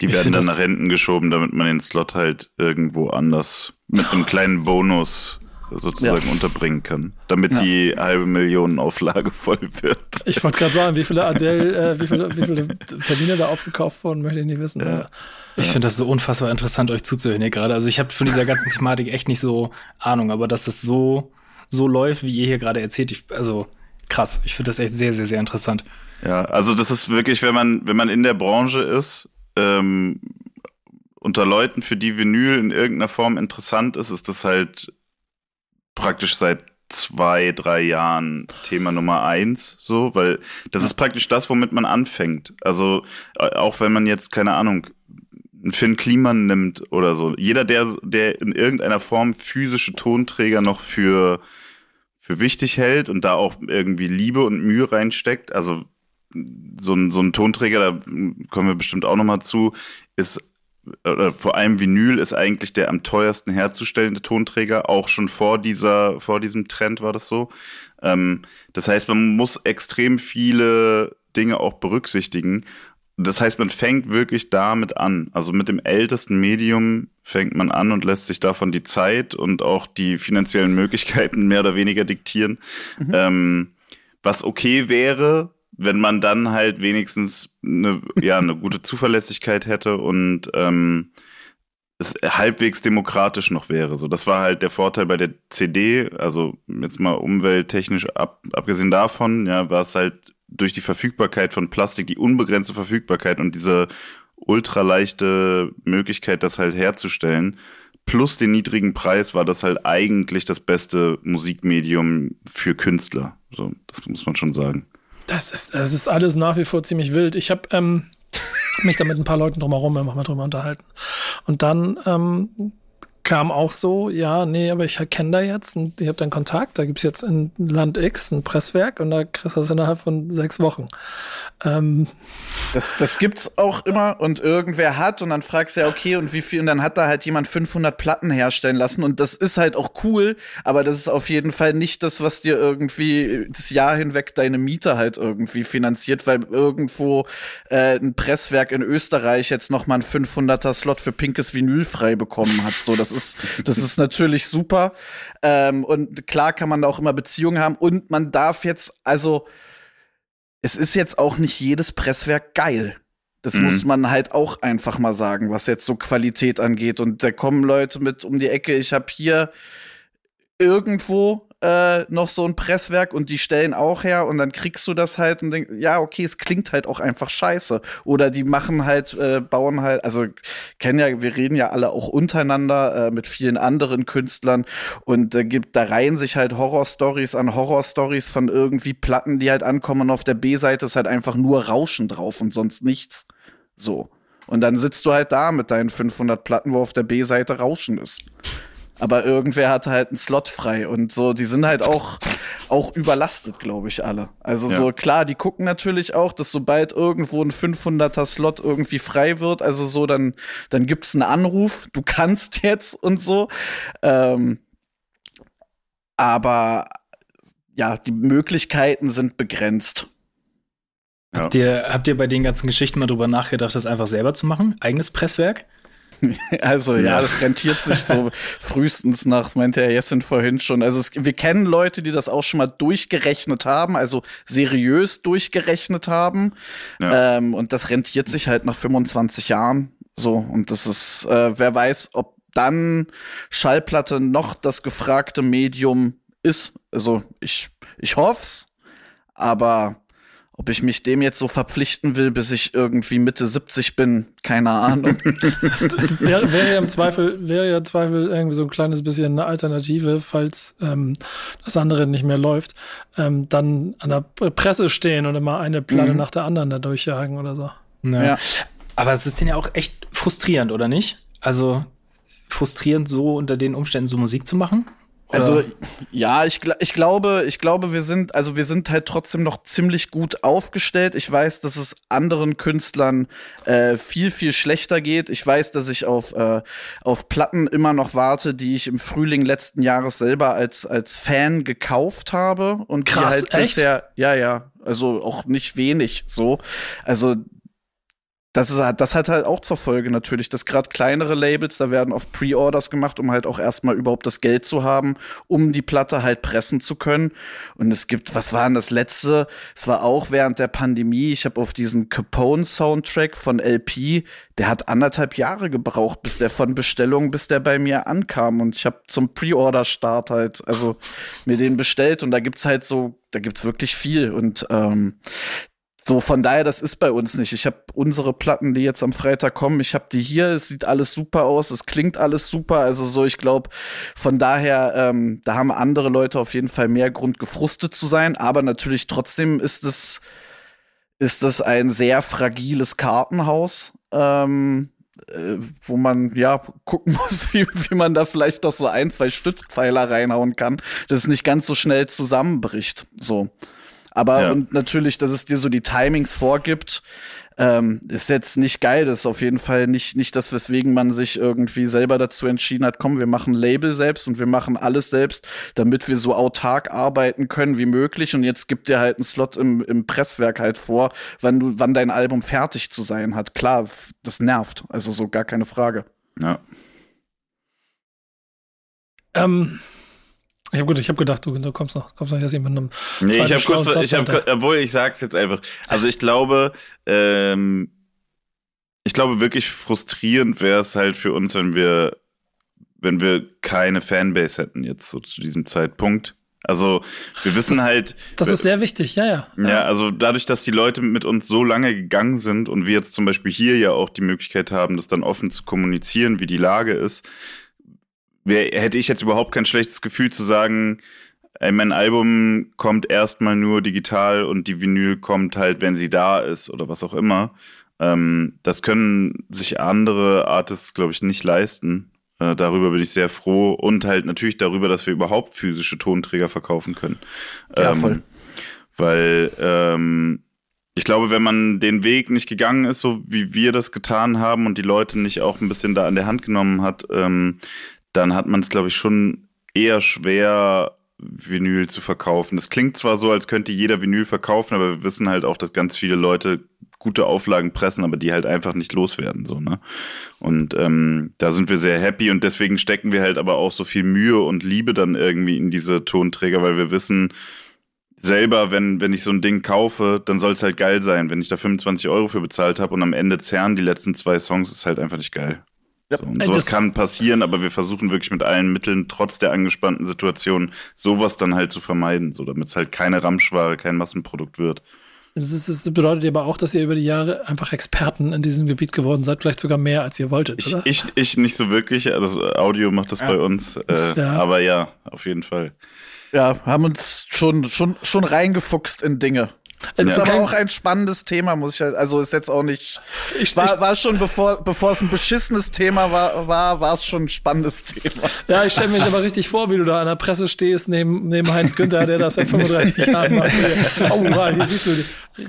S6: Die werden dann nach hinten geschoben, damit man den Slot halt irgendwo anders mit einem kleinen Bonus sozusagen ja. unterbringen kann, damit ja. die halbe Million Auflage (laughs) voll wird.
S1: Ich wollte gerade sagen, wie viele Adele, äh, wie viele, wie viele Termine da aufgekauft wurden, möchte ich nicht wissen. Ja.
S4: Ich finde das so unfassbar interessant, euch zuzuhören hier gerade. Also ich habe von dieser ganzen Thematik echt nicht so Ahnung, aber dass das so, so läuft, wie ihr hier gerade erzählt, ich, also krass. Ich finde das echt sehr, sehr, sehr interessant.
S6: Ja, also das ist wirklich, wenn man, wenn man in der Branche ist, ähm, unter Leuten, für die Vinyl in irgendeiner Form interessant ist, ist das halt praktisch seit zwei, drei Jahren Thema Nummer eins, so, weil das ist praktisch das, womit man anfängt. Also äh, auch wenn man jetzt, keine Ahnung, einen Finn Kliman nimmt oder so. Jeder, der, der in irgendeiner Form physische Tonträger noch für, für wichtig hält und da auch irgendwie Liebe und Mühe reinsteckt, also so ein, so ein Tonträger, da kommen wir bestimmt auch noch mal zu, ist oder vor allem Vinyl ist eigentlich der am teuersten herzustellende Tonträger, auch schon vor dieser, vor diesem Trend war das so. Ähm, das heißt, man muss extrem viele Dinge auch berücksichtigen. Das heißt, man fängt wirklich damit an. Also mit dem ältesten Medium fängt man an und lässt sich davon die Zeit und auch die finanziellen Möglichkeiten mehr oder weniger diktieren. Mhm. Ähm, was okay wäre, wenn man dann halt wenigstens eine, ja, eine gute Zuverlässigkeit hätte und ähm, es halbwegs demokratisch noch wäre. So, das war halt der Vorteil bei der CD, also jetzt mal umwelttechnisch ab, abgesehen davon, ja, war es halt durch die Verfügbarkeit von Plastik, die unbegrenzte Verfügbarkeit und diese ultraleichte Möglichkeit, das halt herzustellen, plus den niedrigen Preis, war das halt eigentlich das beste Musikmedium für Künstler. So, das muss man schon sagen.
S1: Das ist, das ist alles nach wie vor ziemlich wild. Ich habe ähm, mich da mit ein paar Leuten drumherum immer mal drüber unterhalten. Und dann ähm, kam auch so, ja, nee, aber ich kenne da jetzt und ich habe dann Kontakt, da gibt's jetzt in Land X ein Presswerk und da kriegst du das innerhalb von sechs Wochen.
S5: Ähm. Das, das gibt's auch immer und irgendwer hat und dann fragst du ja, okay, und wie viel, und dann hat da halt jemand 500 Platten herstellen lassen und das ist halt auch cool, aber das ist auf jeden Fall nicht das, was dir irgendwie das Jahr hinweg deine Miete halt irgendwie finanziert, weil irgendwo äh, ein Presswerk in Österreich jetzt noch mal einen 500er Slot für pinkes Vinyl frei bekommen hat. So, das ist, das ist natürlich super. Ähm, und klar kann man da auch immer Beziehungen haben und man darf jetzt, also, es ist jetzt auch nicht jedes Presswerk geil. Das mhm. muss man halt auch einfach mal sagen, was jetzt so Qualität angeht. Und da kommen Leute mit um die Ecke. Ich habe hier irgendwo äh, noch so ein Presswerk und die stellen auch her und dann kriegst du das halt und denkst, ja, okay, es klingt halt auch einfach scheiße. Oder die machen halt, äh, bauen halt, also kennen ja, wir reden ja alle auch untereinander äh, mit vielen anderen Künstlern und äh, gibt, da reihen sich halt Horrorstories an Horrorstories von irgendwie Platten, die halt ankommen und auf der B-Seite ist halt einfach nur Rauschen drauf und sonst nichts. So. Und dann sitzt du halt da mit deinen 500 Platten, wo auf der B-Seite Rauschen ist aber irgendwer hatte halt einen Slot frei und so, die sind halt auch, auch überlastet, glaube ich, alle. Also ja. so, klar, die gucken natürlich auch, dass sobald irgendwo ein 500er Slot irgendwie frei wird, also so, dann, dann gibt's einen Anruf, du (laughs) kannst jetzt und so. Ähm, aber ja, die Möglichkeiten sind begrenzt.
S4: Ja. Habt, ihr, habt ihr bei den ganzen Geschichten mal drüber nachgedacht, das einfach selber zu machen? Eigenes Presswerk? (laughs)
S5: Also ja, das rentiert sich so (laughs) frühestens nach, meinte Herr Jessen vorhin schon. Also es, wir kennen Leute, die das auch schon mal durchgerechnet haben, also seriös durchgerechnet haben. Ja. Ähm, und das rentiert sich halt nach 25 Jahren. So, und das ist, äh, wer weiß, ob dann Schallplatte noch das gefragte Medium ist. Also ich, ich hoff's, aber ob ich mich dem jetzt so verpflichten will, bis ich irgendwie Mitte 70 bin, keine Ahnung. (laughs)
S1: wäre, wäre ja im Zweifel, wäre ja im Zweifel irgendwie so ein kleines bisschen eine Alternative, falls ähm, das andere nicht mehr läuft, ähm, dann an der Presse stehen und immer eine Platte mhm. nach der anderen da durchjagen oder so.
S4: Ja. ja. Aber es ist denn ja auch echt frustrierend, oder nicht? Also frustrierend, so unter den Umständen so Musik zu machen?
S5: Also ja, ich, ich glaube, ich glaube, wir sind, also wir sind halt trotzdem noch ziemlich gut aufgestellt. Ich weiß, dass es anderen Künstlern äh, viel, viel schlechter geht. Ich weiß, dass ich auf, äh, auf Platten immer noch warte, die ich im Frühling letzten Jahres selber als, als Fan gekauft habe. Und Krass, die halt echt? bisher, ja, ja, also auch nicht wenig so. Also das, ist, das hat halt auch zur Folge natürlich, dass gerade kleinere Labels, da werden oft Pre-Orders gemacht, um halt auch erstmal überhaupt das Geld zu haben, um die Platte halt pressen zu können. Und es gibt, was war denn das letzte? Es war auch während der Pandemie. Ich habe auf diesen Capone-Soundtrack von LP, der hat anderthalb Jahre gebraucht, bis der von Bestellung, bis der bei mir ankam. Und ich habe zum Pre-Order-Start halt, also mir den bestellt. Und da gibt's halt so da gibt's wirklich viel und ähm, so, von daher, das ist bei uns nicht. Ich habe unsere Platten, die jetzt am Freitag kommen, ich habe die hier, es sieht alles super aus, es klingt alles super. Also so, ich glaube, von daher, ähm, da haben andere Leute auf jeden Fall mehr Grund, gefrustet zu sein. Aber natürlich trotzdem ist es, ist es ein sehr fragiles Kartenhaus. Ähm, äh, wo man ja gucken (laughs) muss, wie, wie man da vielleicht noch so ein, zwei Stützpfeiler reinhauen kann, dass es nicht ganz so schnell zusammenbricht. So. Aber ja. und natürlich, dass es dir so die Timings vorgibt, ähm, ist jetzt nicht geil. Das ist auf jeden Fall nicht, nicht das, weswegen man sich irgendwie selber dazu entschieden hat, komm, wir machen Label selbst und wir machen alles selbst, damit wir so autark arbeiten können wie möglich. Und jetzt gibt dir halt einen Slot im, im Presswerk halt vor, wann du, wann dein Album fertig zu sein hat. Klar, das nervt. Also so gar keine Frage.
S6: Ja.
S1: Ähm, ich habe gut, ich habe gedacht, du, du, kommst noch, kommst noch jetzt mit einem.
S6: Nee, ich habe kurz, ich habe, obwohl ich sag's jetzt einfach. Also ich glaube, ähm, ich glaube wirklich frustrierend wäre es halt für uns, wenn wir, wenn wir keine Fanbase hätten jetzt so zu diesem Zeitpunkt. Also wir wissen
S1: das,
S6: halt.
S1: Das ist sehr wichtig, ja, ja.
S6: Ja, also dadurch, dass die Leute mit uns so lange gegangen sind und wir jetzt zum Beispiel hier ja auch die Möglichkeit haben, das dann offen zu kommunizieren, wie die Lage ist, wär, hätte ich jetzt überhaupt kein schlechtes Gefühl zu sagen, ey, mein Album kommt erstmal nur digital und die Vinyl kommt halt, wenn sie da ist oder was auch immer. Ähm, das können sich andere Artists, glaube ich, nicht leisten. Äh, darüber bin ich sehr froh und halt natürlich darüber, dass wir überhaupt physische Tonträger verkaufen können.
S5: Ja, ähm, voll.
S6: Weil ähm, ich glaube, wenn man den Weg nicht gegangen ist, so wie wir das getan haben und die Leute nicht auch ein bisschen da an der Hand genommen hat, ähm, dann hat man es, glaube ich, schon eher schwer, Vinyl zu verkaufen. Das klingt zwar so, als könnte jeder Vinyl verkaufen, aber wir wissen halt auch, dass ganz viele Leute gute Auflagen pressen, aber die halt einfach nicht loswerden, so, ne? Und ähm, da sind wir sehr happy und deswegen stecken wir halt aber auch so viel Mühe und Liebe dann irgendwie in diese Tonträger, weil wir wissen, selber, wenn, wenn ich so ein Ding kaufe, dann soll es halt geil sein. Wenn ich da 25 Euro für bezahlt habe und am Ende zerren die letzten zwei Songs, ist halt einfach nicht geil. Ja, so, und sowas kann passieren, aber wir versuchen wirklich mit allen Mitteln, trotz der angespannten Situation, sowas dann halt zu vermeiden, so damit es halt keine Ramschware, kein Massenprodukt wird.
S1: Das, ist, das bedeutet aber auch, dass ihr über die Jahre einfach Experten in diesem Gebiet geworden seid, vielleicht sogar mehr, als ihr wolltet,
S6: ich,
S1: oder?
S6: Ich, ich nicht so wirklich, also Audio macht das ja. bei uns, äh, ja. aber ja, auf jeden Fall.
S5: Ja, haben uns schon, schon, schon reingefuchst in Dinge. Das ist aber auch ein spannendes Thema, muss ich halt, also ist jetzt auch nicht, ich, war, war schon bevor, bevor es ein beschissenes Thema war, war, war es schon ein spannendes Thema.
S1: Ja, ich stelle mir aber richtig vor, wie du da an der Presse stehst, neben, neben Heinz Günther, der das seit 35 (laughs) Jahren macht. Oh, hier siehst du,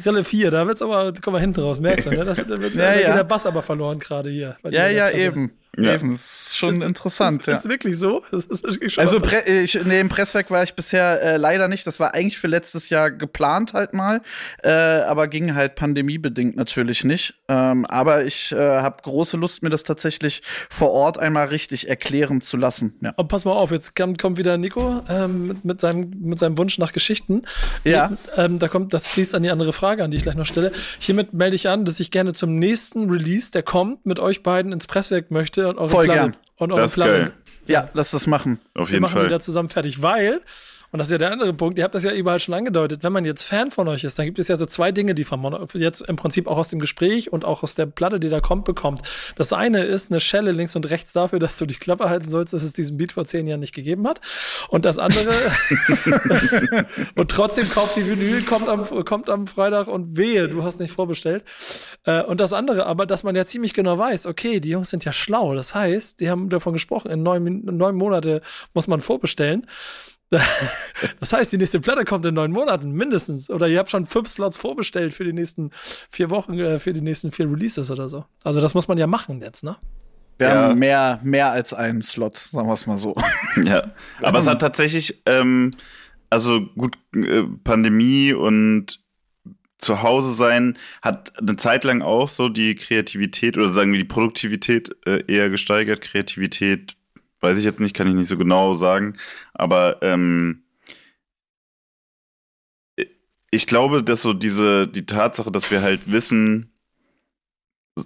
S1: Rille 4, da wird's aber, komm mal hinten raus, merkst du, ne? Das, da wird, ja, da ja. der Bass aber verloren gerade hier.
S5: Ja, ja, eben. Ja. Eben, das ist schon ist, interessant.
S1: Ist, ja. (laughs) ist wirklich so? Das
S5: ist wirklich also Pre ich, nee, im Presswerk war ich bisher äh, leider nicht. Das war eigentlich für letztes Jahr geplant halt mal, äh, aber ging halt pandemiebedingt natürlich nicht. Ähm, aber ich äh, habe große Lust, mir das tatsächlich vor Ort einmal richtig erklären zu lassen. Ja.
S1: Und pass mal auf, jetzt kommt, kommt wieder Nico ähm, mit, mit, seinem, mit seinem Wunsch nach Geschichten.
S5: Ja.
S1: Ähm, da kommt, das schließt an die andere Frage an, die ich gleich noch stelle. Hiermit melde ich an, dass ich gerne zum nächsten Release, der kommt, mit euch beiden ins Presswerk möchte und eure
S5: Voll
S1: Platte,
S5: gern.
S1: Und eure das. Geil.
S5: Ja, lass das machen.
S6: Auf jeden
S1: Wir machen
S6: Fall.
S1: wieder zusammen fertig, weil und das ist ja der andere Punkt, ihr habt das ja überall schon angedeutet, wenn man jetzt Fan von euch ist, dann gibt es ja so zwei Dinge, die man jetzt im Prinzip auch aus dem Gespräch und auch aus der Platte, die da kommt, bekommt. Das eine ist eine Schelle links und rechts dafür, dass du die Klappe halten sollst, dass es diesen Beat vor zehn Jahren nicht gegeben hat. Und das andere, (laughs) und trotzdem kauft die Vinyl, kommt am, kommt am Freitag und wehe, du hast nicht vorbestellt. Äh, und das andere aber, dass man ja ziemlich genau weiß, okay, die Jungs sind ja schlau. Das heißt, die haben davon gesprochen, in neun, neun Monate muss man vorbestellen. (laughs) Das heißt, die nächste Platte kommt in neun Monaten mindestens. Oder ihr habt schon fünf Slots vorbestellt für die nächsten vier Wochen, äh, für die nächsten vier Releases oder so. Also das muss man ja machen jetzt, ne?
S5: Wir ja. haben mehr, mehr als einen Slot, sagen wir es mal so. (laughs)
S6: Ja, aber es hat tatsächlich, ähm, also gut, äh, Pandemie und zu Hause sein hat eine Zeit lang auch so die Kreativität oder sagen wir die Produktivität äh, eher gesteigert, Kreativität Weiß ich jetzt nicht, kann ich nicht so genau sagen. Aber ähm, ich glaube, dass so diese, die Tatsache, dass wir halt wissen,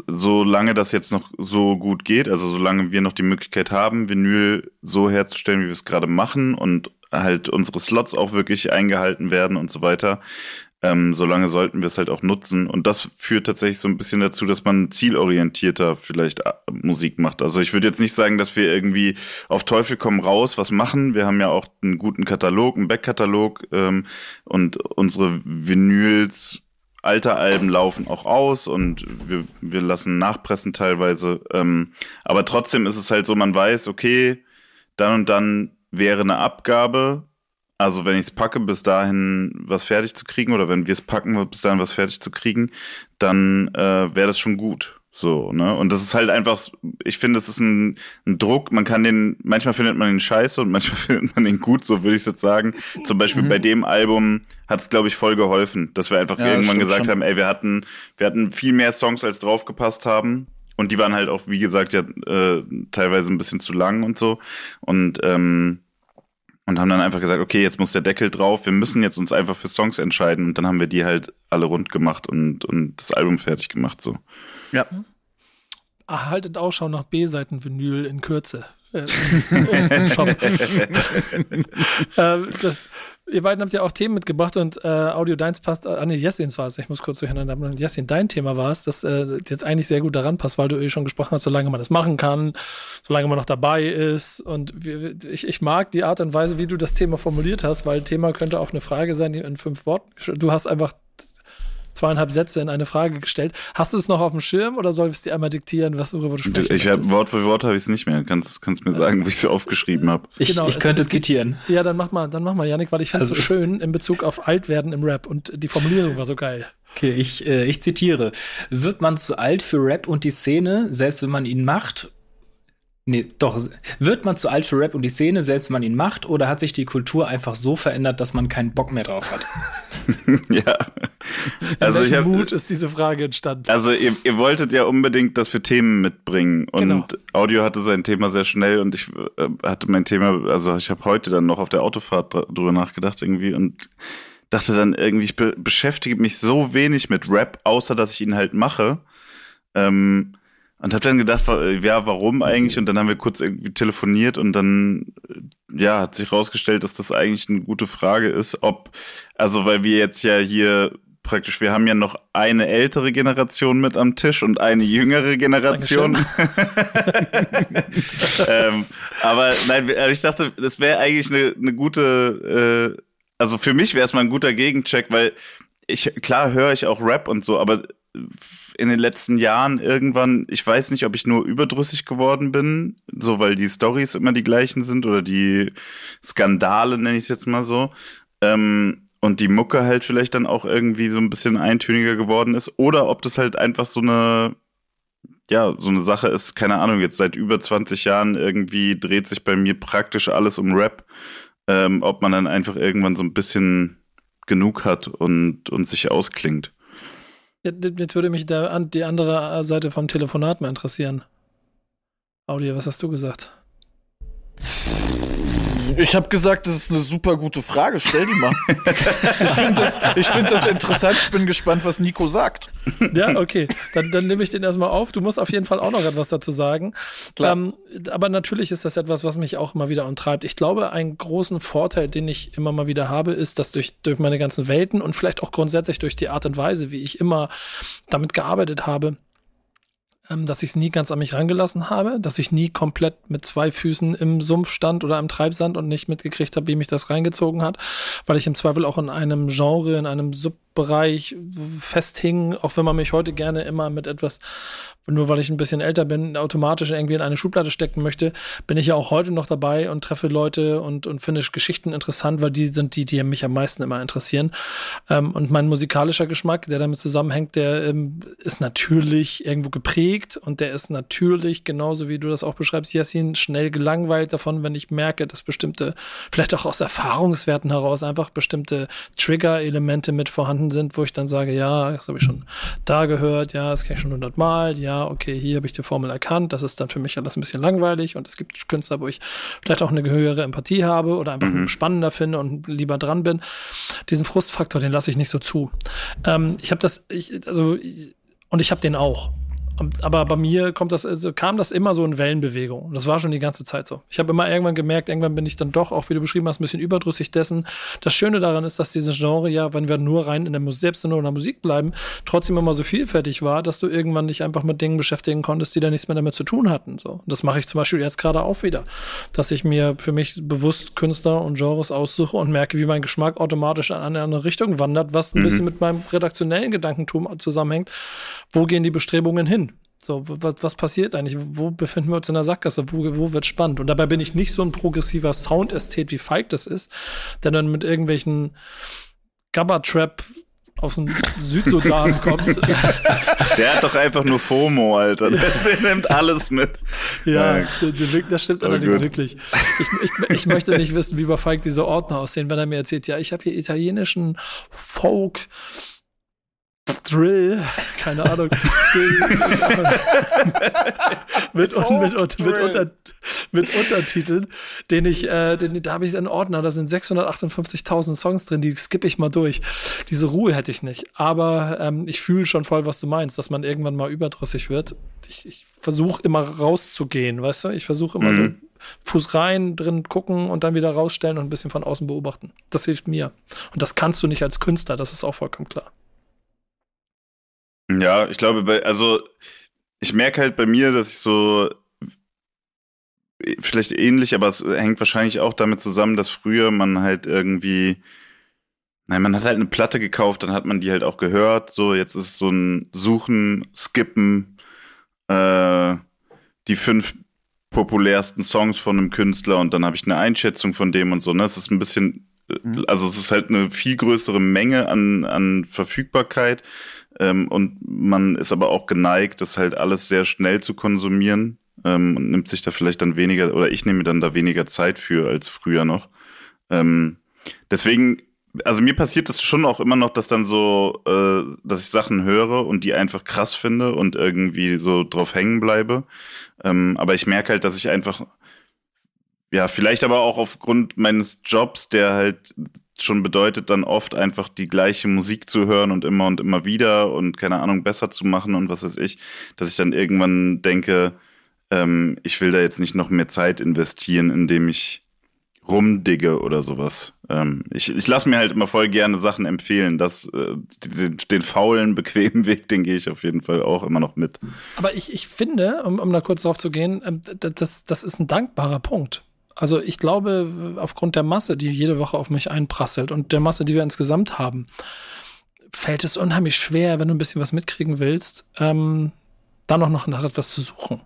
S6: solange das jetzt noch so gut geht, also solange wir noch die Möglichkeit haben, Vinyl so herzustellen, wie wir es gerade machen und halt unsere Slots auch wirklich eingehalten werden und so weiter, ähm, solange sollten wir es halt auch nutzen. Und das führt tatsächlich so ein bisschen dazu, dass man zielorientierter vielleicht äh, Musik macht. Also ich würde jetzt nicht sagen, dass wir irgendwie auf Teufel komm raus was machen. Wir haben ja auch einen guten Katalog, einen Backkatalog ähm, und unsere Vinyls alte Alben laufen auch aus und wir, wir lassen nachpressen teilweise. Ähm, aber trotzdem ist es halt so, man weiß, okay, dann und dann wäre eine Abgabe also wenn ich es packe, bis dahin was fertig zu kriegen, oder wenn wir es packen, bis dahin was fertig zu kriegen, dann äh, wäre das schon gut. So, ne? Und das ist halt einfach, ich finde, es ist ein, ein, Druck. Man kann den, manchmal findet man den scheiße und (laughs) manchmal findet man den gut, so würde ich jetzt sagen. Zum Beispiel mhm. bei dem Album hat es, glaube ich, voll geholfen, dass wir einfach ja, irgendwann gesagt schon. haben, ey, wir hatten, wir hatten viel mehr Songs, als draufgepasst haben. Und die waren halt auch, wie gesagt, ja, äh, teilweise ein bisschen zu lang und so. Und, ähm, und haben dann einfach gesagt, okay, jetzt muss der Deckel drauf, wir müssen jetzt uns einfach für Songs entscheiden. Und dann haben wir die halt alle rund gemacht und, und das Album fertig gemacht, so.
S5: Ja.
S1: Haltet Ausschau nach B-Seiten-Vinyl in Kürze. Äh, im (laughs) (laughs) Shop. (laughs) äh, ihr beiden habt ja auch Themen mitgebracht und äh, Audio Deins passt, äh, ah nee, Jessins war es, ich muss kurz durcheinander, Jessin, dein Thema war es, das äh, jetzt eigentlich sehr gut daran passt, weil du eh schon gesprochen hast, solange man das machen kann, solange man noch dabei ist. Und wir, ich, ich mag die Art und Weise, wie du das Thema formuliert hast, weil Thema könnte auch eine Frage sein, die in fünf Worten, du hast einfach zweieinhalb Sätze in eine Frage gestellt. Hast du es noch auf dem Schirm oder soll ich es dir einmal diktieren, was worüber du sprichst?
S6: Ich habe Wort für Wort habe ich es nicht mehr. Kannst kannst mir sagen, wo ich es aufgeschrieben habe.
S4: Ich, genau, ich könnte es, zitieren.
S1: Ja, dann mach mal, dann mach mal, Janik, weil ich fand es also, so schön in Bezug auf Altwerden im Rap und die Formulierung war so geil.
S4: Okay, ich, äh, ich zitiere. Wird man zu alt für Rap und die Szene, selbst wenn man ihn macht? Nee, doch. Wird man zu alt für Rap und die Szene, selbst wenn man ihn macht, oder hat sich die Kultur einfach so verändert, dass man keinen Bock mehr drauf hat? (laughs)
S6: ja. (laughs)
S1: Also ich hab, Mut ist diese Frage entstanden.
S6: Also ihr, ihr wolltet ja unbedingt das für Themen mitbringen und genau. Audio hatte sein Thema sehr schnell und ich äh, hatte mein Thema, also ich habe heute dann noch auf der Autofahrt drüber nachgedacht irgendwie und dachte dann irgendwie, ich be beschäftige mich so wenig mit Rap, außer dass ich ihn halt mache. Ähm, und hab dann gedacht, ja, warum eigentlich? Und dann haben wir kurz irgendwie telefoniert und dann, ja, hat sich rausgestellt, dass das eigentlich eine gute Frage ist, ob, also weil wir jetzt ja hier praktisch, wir haben ja noch eine ältere Generation mit am Tisch und eine jüngere Generation. (laughs) ähm, aber nein, also ich dachte, das wäre eigentlich eine, eine gute, äh, also für mich wäre es mal ein guter Gegencheck, weil ich, klar höre ich auch Rap und so, aber in den letzten Jahren irgendwann, ich weiß nicht, ob ich nur überdrüssig geworden bin, so weil die Stories immer die gleichen sind oder die Skandale, nenne ich es jetzt mal so. Ähm, und die Mucke halt vielleicht dann auch irgendwie so ein bisschen eintöniger geworden ist. Oder ob das halt einfach so eine, ja, so eine Sache ist, keine Ahnung, jetzt seit über 20 Jahren irgendwie dreht sich bei mir praktisch alles um Rap. Ähm, ob man dann einfach irgendwann so ein bisschen genug hat und, und sich ausklingt.
S1: Jetzt würde mich der, die andere Seite vom Telefonat mal interessieren. Audio, was hast du gesagt?
S5: Ich habe gesagt, das ist eine super gute Frage. Stell die mal. ich finde das, find das interessant. Ich bin gespannt, was Nico sagt.
S1: Ja, okay. Dann, dann nehme ich den erstmal auf. Du musst auf jeden Fall auch noch etwas dazu sagen. Ähm, aber natürlich ist das etwas, was mich auch immer wieder umtreibt. Ich glaube, einen großen Vorteil, den ich immer mal wieder habe, ist, dass durch, durch meine ganzen Welten und vielleicht auch grundsätzlich durch die Art und Weise, wie ich immer damit gearbeitet habe, dass ich es nie ganz an mich rangelassen habe, dass ich nie komplett mit zwei Füßen im Sumpf stand oder im Treibsand und nicht mitgekriegt habe, wie mich das reingezogen hat, weil ich im Zweifel auch in einem Genre, in einem Subbereich festhing, auch wenn man mich heute gerne immer mit etwas nur weil ich ein bisschen älter bin, automatisch irgendwie in eine Schublade stecken möchte, bin ich ja auch heute noch dabei und treffe Leute und, und finde Geschichten interessant, weil die sind die, die mich am meisten immer interessieren. Ähm, und mein musikalischer Geschmack, der damit zusammenhängt, der ähm, ist natürlich irgendwo geprägt und der ist natürlich, genauso wie du das auch beschreibst, Yassin, schnell gelangweilt davon, wenn ich merke, dass bestimmte, vielleicht auch aus Erfahrungswerten heraus einfach bestimmte Trigger-Elemente mit vorhanden sind, wo ich dann sage, ja, das habe ich schon da gehört, ja, das kenne ich schon hundertmal, ja, okay, hier habe ich die Formel erkannt, das ist dann für mich alles ein bisschen langweilig und es gibt Künstler, wo ich vielleicht auch eine höhere Empathie habe oder einfach mhm. spannender finde und lieber dran bin. Diesen Frustfaktor, den lasse ich nicht so zu. Ähm, ich habe das, ich, also, und ich habe den auch aber bei mir kommt das, also kam das immer so in Wellenbewegung. Das war schon die ganze Zeit so. Ich habe immer irgendwann gemerkt, irgendwann bin ich dann doch, auch wie du beschrieben hast, ein bisschen überdrüssig dessen. Das Schöne daran ist, dass dieses Genre ja, wenn wir nur rein in der Musik, selbst nur in der Musik bleiben, trotzdem immer so vielfältig war, dass du irgendwann dich einfach mit Dingen beschäftigen konntest, die da nichts mehr damit zu tun hatten. So. Das mache ich zum Beispiel jetzt gerade auch wieder, dass ich mir für mich bewusst Künstler und Genres aussuche und merke, wie mein Geschmack automatisch in eine andere Richtung wandert, was ein mhm. bisschen mit meinem redaktionellen Gedankentum zusammenhängt. Wo gehen die Bestrebungen hin? So, was, was passiert eigentlich? Wo befinden wir uns in der Sackgasse? Wo, wo wird spannend? Und dabei bin ich nicht so ein progressiver Soundästhet, wie Feig das ist, der dann mit irgendwelchen Gabba-Trap aus dem Südsudan (laughs) kommt.
S6: Der hat doch einfach nur FOMO, Alter. Der, der nimmt alles mit.
S1: Ja, das stimmt oh, allerdings gut. wirklich. Ich, ich, ich, möchte nicht wissen, wie bei Falk diese Ordner aussehen, wenn er mir erzählt, ja, ich habe hier italienischen Folk, Drill, keine Ahnung, mit, mit, mit, mit, unter, mit, Untertiteln, den ich, äh, den, da habe ich einen Ordner, da sind 658.000 Songs drin, die skippe ich mal durch. Diese Ruhe hätte ich nicht. Aber ähm, ich fühle schon voll, was du meinst, dass man irgendwann mal überdrüssig wird. Ich, ich versuche immer rauszugehen, weißt du? Ich versuche immer mhm. so Fuß rein, drin gucken und dann wieder rausstellen und ein bisschen von außen beobachten. Das hilft mir. Und das kannst du nicht als Künstler, das ist auch vollkommen klar.
S6: Ja, ich glaube, bei, also ich merke halt bei mir, dass ich so vielleicht ähnlich, aber es hängt wahrscheinlich auch damit zusammen, dass früher man halt irgendwie, nein, man hat halt eine Platte gekauft, dann hat man die halt auch gehört. So, jetzt ist es so ein Suchen, Skippen, äh, die fünf populärsten Songs von einem Künstler und dann habe ich eine Einschätzung von dem und so. Ne? Es ist ein bisschen, mhm. also es ist halt eine viel größere Menge an, an Verfügbarkeit ähm, und man ist aber auch geneigt, das halt alles sehr schnell zu konsumieren ähm, und nimmt sich da vielleicht dann weniger, oder ich nehme mir dann da weniger Zeit für als früher noch. Ähm, deswegen, also mir passiert das schon auch immer noch, dass dann so, äh, dass ich Sachen höre und die einfach krass finde und irgendwie so drauf hängen bleibe. Ähm, aber ich merke halt, dass ich einfach ja, vielleicht aber auch aufgrund meines Jobs, der halt schon bedeutet, dann oft einfach die gleiche Musik zu hören und immer und immer wieder und keine Ahnung besser zu machen und was weiß ich, dass ich dann irgendwann denke, ähm, ich will da jetzt nicht noch mehr Zeit investieren, indem ich rumdigge oder sowas. Ähm, ich ich lasse mir halt immer voll gerne Sachen empfehlen. Das, äh, den, den, faulen, (laughs) bequemen Weg, den gehe ich auf jeden Fall auch immer noch mit.
S1: Aber ich, ich finde, um, um da kurz drauf zu gehen, ähm, das, das ist ein dankbarer Punkt. Also ich glaube, aufgrund der Masse, die jede Woche auf mich einprasselt und der Masse, die wir insgesamt haben, fällt es unheimlich schwer, wenn du ein bisschen was mitkriegen willst, ähm, da noch nach etwas zu suchen.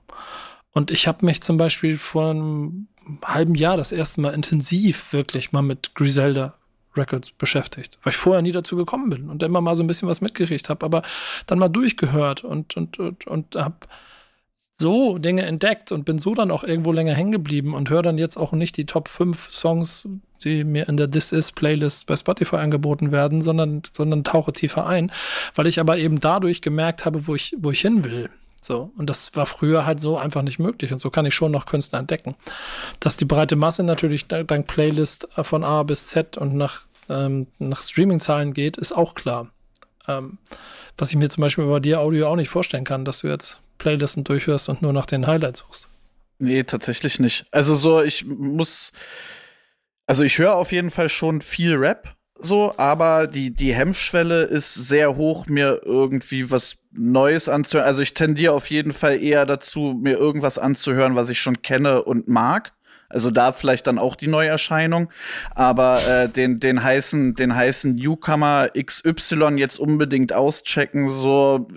S1: Und ich habe mich zum Beispiel vor einem halben Jahr das erste Mal intensiv wirklich mal mit Griselda Records beschäftigt, weil ich vorher nie dazu gekommen bin und immer mal so ein bisschen was mitgekriegt habe, aber dann mal durchgehört und und und, und habe so Dinge entdeckt und bin so dann auch irgendwo länger hängen geblieben und höre dann jetzt auch nicht die Top 5 Songs, die mir in der This Is Playlist bei Spotify angeboten werden, sondern, sondern tauche tiefer ein, weil ich aber eben dadurch gemerkt habe, wo ich, wo ich hin will. So. Und das war früher halt so einfach nicht möglich. Und so kann ich schon noch Künstler entdecken. Dass die breite Masse natürlich dank Playlist von A bis Z und nach, ähm, nach Streaming-Zahlen geht, ist auch klar. Ähm, was ich mir zum Beispiel bei dir Audio auch nicht vorstellen kann, dass du jetzt Playlisten durchhörst und nur nach den Highlights suchst.
S5: Nee, tatsächlich nicht. Also so, ich muss, also ich höre auf jeden Fall schon viel Rap, so, aber die, die Hemmschwelle ist sehr hoch, mir irgendwie was Neues anzuhören. Also ich tendiere auf jeden Fall eher dazu, mir irgendwas anzuhören, was ich schon kenne und mag. Also da vielleicht dann auch die Neuerscheinung. Aber äh, den, den heißen, den heißen Newcomer XY jetzt unbedingt auschecken, so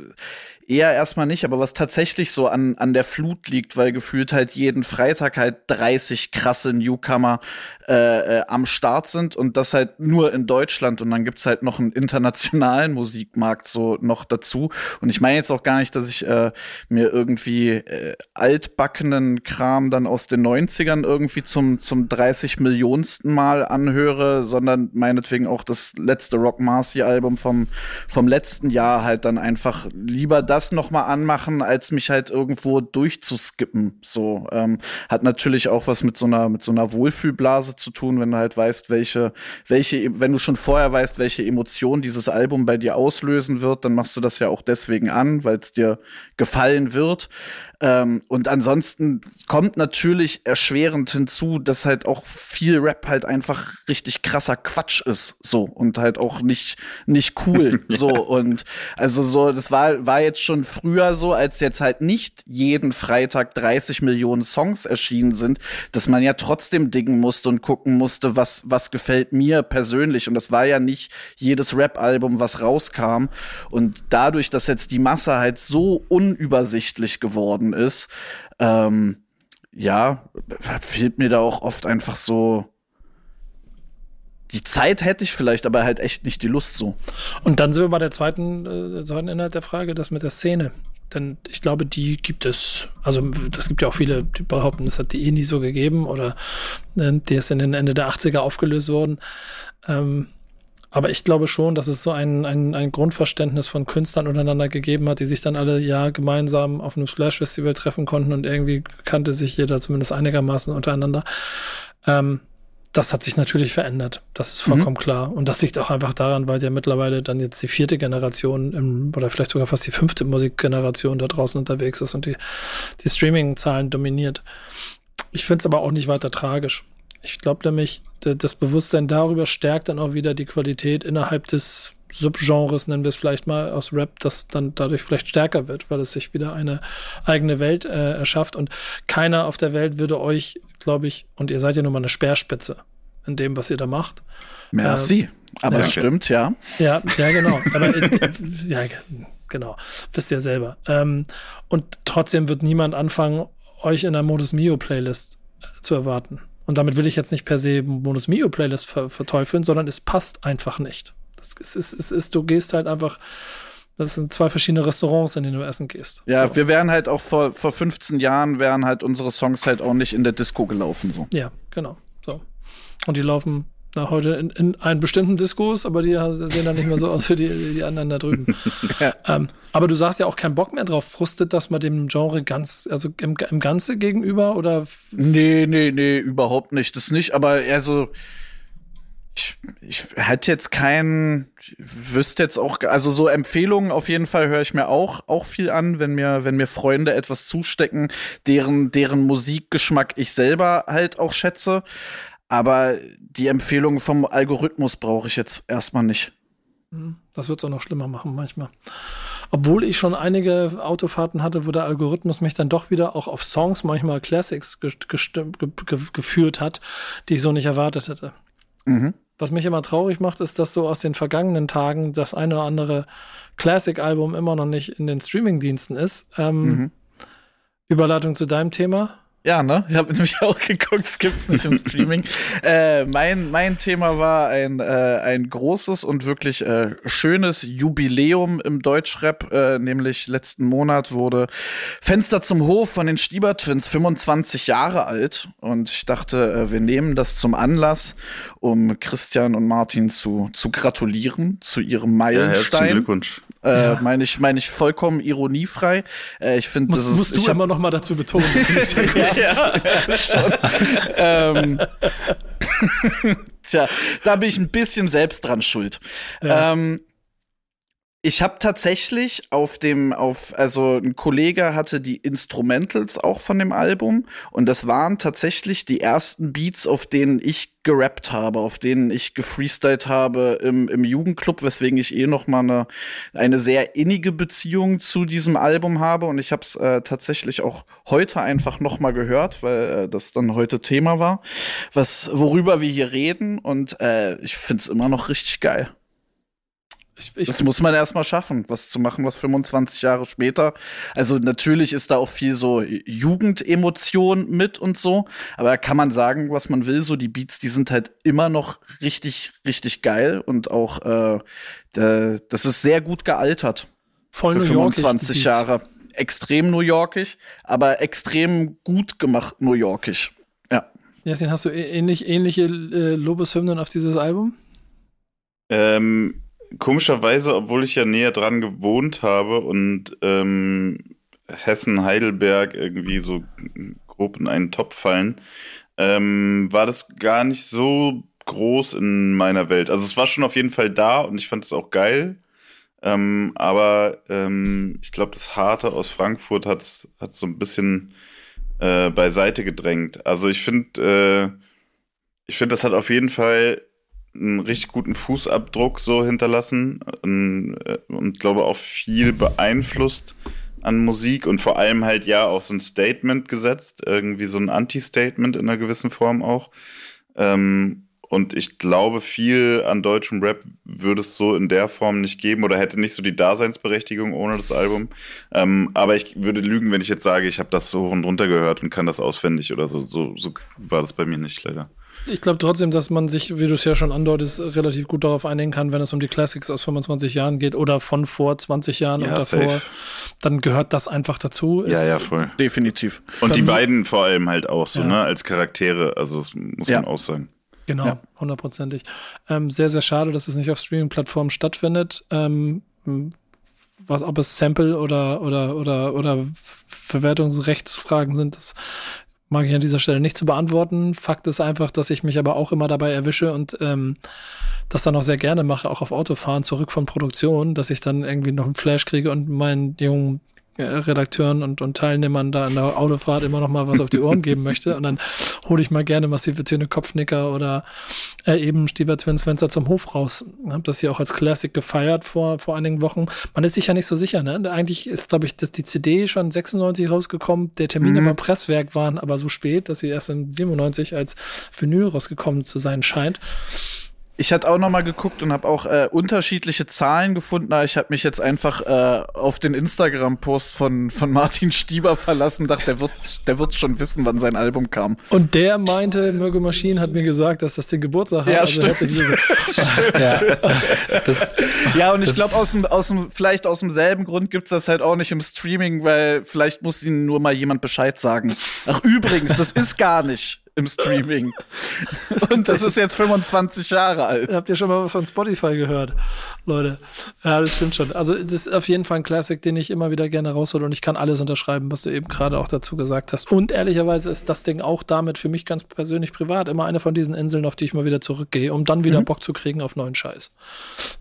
S5: Eher erstmal nicht, aber was tatsächlich so an, an der Flut liegt, weil gefühlt halt jeden Freitag halt 30 krasse Newcomer äh, äh, am Start sind und das halt nur in Deutschland und dann gibt's halt noch einen internationalen (laughs) Musikmarkt so noch dazu. Und ich meine jetzt auch gar nicht, dass ich äh, mir irgendwie äh, altbackenen Kram dann aus den 90ern irgendwie zum, zum 30 Millionsten Mal anhöre, sondern meinetwegen auch das letzte Rock Marcy Album vom, vom letzten Jahr halt dann einfach lieber das noch mal anmachen, als mich halt irgendwo durchzuskippen. So ähm, hat natürlich auch was mit so einer mit so einer Wohlfühlblase zu tun, wenn du halt weißt, welche welche wenn du schon vorher weißt, welche Emotion dieses Album bei dir auslösen wird, dann machst du das ja auch deswegen an, weil es dir gefallen wird. Ähm, und ansonsten kommt natürlich erschwerend hinzu, dass halt auch viel Rap halt einfach richtig krasser Quatsch ist, so und halt auch nicht nicht cool, (laughs) so und also so das war war jetzt schon früher so, als jetzt halt nicht jeden Freitag 30 Millionen Songs erschienen sind, dass man ja trotzdem dingen musste und gucken musste, was, was gefällt mir persönlich. Und das war ja nicht jedes Rap-Album, was rauskam. Und dadurch, dass jetzt die Masse halt so unübersichtlich geworden ist, ähm, ja, fehlt mir da auch oft einfach so die Zeit hätte ich vielleicht, aber halt echt nicht die Lust so.
S1: Und dann sind wir bei der zweiten, äh, zweiten Inhalt der Frage, das mit der Szene. Denn ich glaube, die gibt es, also das gibt ja auch viele, die behaupten, es hat die eh nie so gegeben oder äh, die ist in den Ende der 80er aufgelöst worden. Ähm, aber ich glaube schon, dass es so ein, ein, ein Grundverständnis von Künstlern untereinander gegeben hat, die sich dann alle ja gemeinsam auf einem Splash-Festival treffen konnten und irgendwie kannte sich jeder zumindest einigermaßen untereinander. Ähm, das hat sich natürlich verändert. Das ist vollkommen mhm. klar. Und das liegt auch einfach daran, weil ja mittlerweile dann jetzt die vierte Generation im, oder vielleicht sogar fast die fünfte Musikgeneration da draußen unterwegs ist und die, die Streaming-Zahlen dominiert. Ich finde es aber auch nicht weiter tragisch. Ich glaube nämlich, das Bewusstsein darüber stärkt dann auch wieder die Qualität innerhalb des Subgenres, nennen wir es vielleicht mal, aus Rap, das dann dadurch vielleicht stärker wird, weil es sich wieder eine eigene Welt äh, erschafft. Und keiner auf der Welt würde euch, glaube ich, und ihr seid ja nun mal eine Speerspitze in dem, was ihr da macht.
S5: Merci. Ähm, aber es stimmt, ja.
S1: Ja, ja, genau. (laughs) Aber ja, genau. Wisst ihr selber. Ähm, und trotzdem wird niemand anfangen, euch in der Modus Mio Playlist äh, zu erwarten. Und damit will ich jetzt nicht per se Modus Mio Playlist ver verteufeln, sondern es passt einfach nicht. Es ist, es ist, du gehst halt einfach. Das sind zwei verschiedene Restaurants, in denen du essen gehst.
S5: Ja, so. wir wären halt auch vor, vor 15 Jahren, wären halt unsere Songs halt auch nicht in der Disco gelaufen, so.
S1: Ja, genau. So. Und die laufen na, heute in, in einen bestimmten Diskurs, aber die sehen dann nicht mehr so aus wie die, die anderen da drüben. (laughs) ja. ähm, aber du sagst ja auch keinen Bock mehr drauf. Frustet das mal dem Genre ganz, also im, im Ganze gegenüber oder?
S5: Nee, nee, nee, überhaupt nicht. Das nicht, aber eher so ich, ich hätte jetzt keinen, wüsste jetzt auch, also so Empfehlungen auf jeden Fall höre ich mir auch, auch viel an, wenn mir, wenn mir Freunde etwas zustecken, deren, deren Musikgeschmack ich selber halt auch schätze. Aber die Empfehlungen vom Algorithmus brauche ich jetzt erstmal nicht.
S1: Hm, das wird es auch noch schlimmer machen manchmal. Obwohl ich schon einige Autofahrten hatte, wo der Algorithmus mich dann doch wieder auch auf Songs, manchmal Classics ge ge geführt hat, die ich so nicht erwartet hätte. Mhm. Was mich immer traurig macht, ist, dass so aus den vergangenen Tagen das eine oder andere Classic-Album immer noch nicht in den Streaming-Diensten ist. Ähm, mhm. Überleitung zu deinem Thema.
S5: Ja, ne? Ich habe (laughs) nämlich auch geguckt, es gibt's nicht im Streaming. (laughs) äh, mein, mein Thema war ein, äh, ein großes und wirklich äh, schönes Jubiläum im Deutschrap. Äh, nämlich letzten Monat wurde Fenster zum Hof von den Stieber Twins 25 Jahre alt. Und ich dachte, äh, wir nehmen das zum Anlass, um Christian und Martin zu, zu gratulieren zu ihrem Meilenstein. Ja, herzlichen Glückwunsch. Äh, ja. Meine ich, meine ich vollkommen ironiefrei. Äh, ich finde,
S1: das ist. Musst du ich hab, immer noch mal dazu betonen. (laughs) ja,
S5: ähm, (laughs) Tja, da bin ich ein bisschen selbst dran schuld. Ja. Ähm, ich habe tatsächlich auf dem, auf, also ein Kollege hatte die Instrumentals auch von dem Album und das waren tatsächlich die ersten Beats, auf denen ich gerappt habe, auf denen ich gefreestylt habe im, im Jugendclub, weswegen ich eh noch mal eine, eine sehr innige Beziehung zu diesem Album habe und ich habe es äh, tatsächlich auch heute einfach noch mal gehört, weil äh, das dann heute Thema war, was worüber wir hier reden und äh, ich find's immer noch richtig geil. Ich, ich das muss man erstmal schaffen, was zu machen, was 25 Jahre später. Also natürlich ist da auch viel so Jugendemotion mit und so, aber kann man sagen, was man will. So die Beats, die sind halt immer noch richtig, richtig geil und auch äh, das ist sehr gut gealtert.
S1: Voll
S5: für 25 Jahre. Extrem New Yorkig, aber extrem gut gemacht New Yorkig. Ja.
S1: Jasin, hast du ähnlich, ähnliche äh, Lobeshymnen auf dieses Album?
S6: Ähm, komischerweise, obwohl ich ja näher dran gewohnt habe und ähm, Hessen, Heidelberg irgendwie so grob in einen Topf fallen, ähm, war das gar nicht so groß in meiner Welt. Also es war schon auf jeden Fall da und ich fand es auch geil. Ähm, aber ähm, ich glaube, das Harte aus Frankfurt hat es so ein bisschen äh, beiseite gedrängt. Also ich finde, äh, ich finde, das hat auf jeden Fall einen richtig guten Fußabdruck so hinterlassen und, äh, und glaube auch viel beeinflusst an Musik und vor allem halt ja auch so ein Statement gesetzt, irgendwie so ein Anti-Statement in einer gewissen Form auch. Ähm, und ich glaube, viel an deutschem Rap würde es so in der Form nicht geben oder hätte nicht so die Daseinsberechtigung ohne das Album. Ähm, aber ich würde lügen, wenn ich jetzt sage, ich habe das so hoch und runter gehört und kann das auswendig oder so. So, so war das bei mir nicht leider.
S1: Ich glaube trotzdem, dass man sich, wie du es ja schon andeutest, relativ gut darauf einigen kann, wenn es um die Classics aus 25 Jahren geht oder von vor 20 Jahren ja, und davor, safe. dann gehört das einfach dazu.
S6: Ja, ja, voll.
S5: Definitiv.
S6: Und die beiden vor allem halt auch so, ja. ne, als Charaktere, also das muss ja. man auch sagen.
S1: Genau, hundertprozentig. Ähm, sehr, sehr schade, dass es nicht auf Streaming-Plattformen stattfindet. Ähm, was, ob es Sample oder, oder, oder, oder Verwertungsrechtsfragen sind, das mag ich an dieser Stelle nicht zu beantworten. Fakt ist einfach, dass ich mich aber auch immer dabei erwische und ähm, das dann auch sehr gerne mache, auch auf Autofahren zurück von Produktion, dass ich dann irgendwie noch einen Flash kriege und meinen jungen Redakteuren und, und Teilnehmern da in der Autofahrt immer noch mal was auf die Ohren geben möchte. Und dann hole ich mal gerne massive Töne Kopfnicker oder äh, eben Stieber Twins Fenster zum Hof raus. Hab das hier auch als Classic gefeiert vor, vor einigen Wochen. Man ist sich ja nicht so sicher, ne? Eigentlich ist, glaube ich, dass die CD schon 96 rausgekommen, der Termin mhm. beim Presswerk waren aber so spät, dass sie erst in 97 als Vinyl rausgekommen zu sein scheint.
S5: Ich hatte auch noch mal geguckt und habe auch äh, unterschiedliche Zahlen gefunden. Ich habe mich jetzt einfach äh, auf den Instagram-Post von, von Martin Stieber verlassen. Dachte, der wird, der wird schon wissen, wann sein Album kam.
S1: Und der meinte, Mirko Maschinen hat mir gesagt, dass das den Geburtstag hat.
S5: Ja, also stimmt. (laughs) stimmt. ja. Das, ja, und ich glaube, aus dem, aus dem, vielleicht aus demselben Grund gibt's das halt auch nicht im Streaming, weil vielleicht muss ihnen nur mal jemand Bescheid sagen. Ach, übrigens, das ist gar nicht im Streaming. (laughs) Und das ist jetzt 25 Jahre alt.
S1: Habt ihr schon mal was von Spotify gehört, Leute? Ja, das stimmt schon. Also, das ist auf jeden Fall ein Classic, den ich immer wieder gerne raushole und ich kann alles unterschreiben, was du eben gerade auch dazu gesagt hast. Und ehrlicherweise ist das Ding auch damit für mich ganz persönlich privat immer eine von diesen Inseln, auf die ich mal wieder zurückgehe, um dann wieder mhm. Bock zu kriegen auf neuen Scheiß.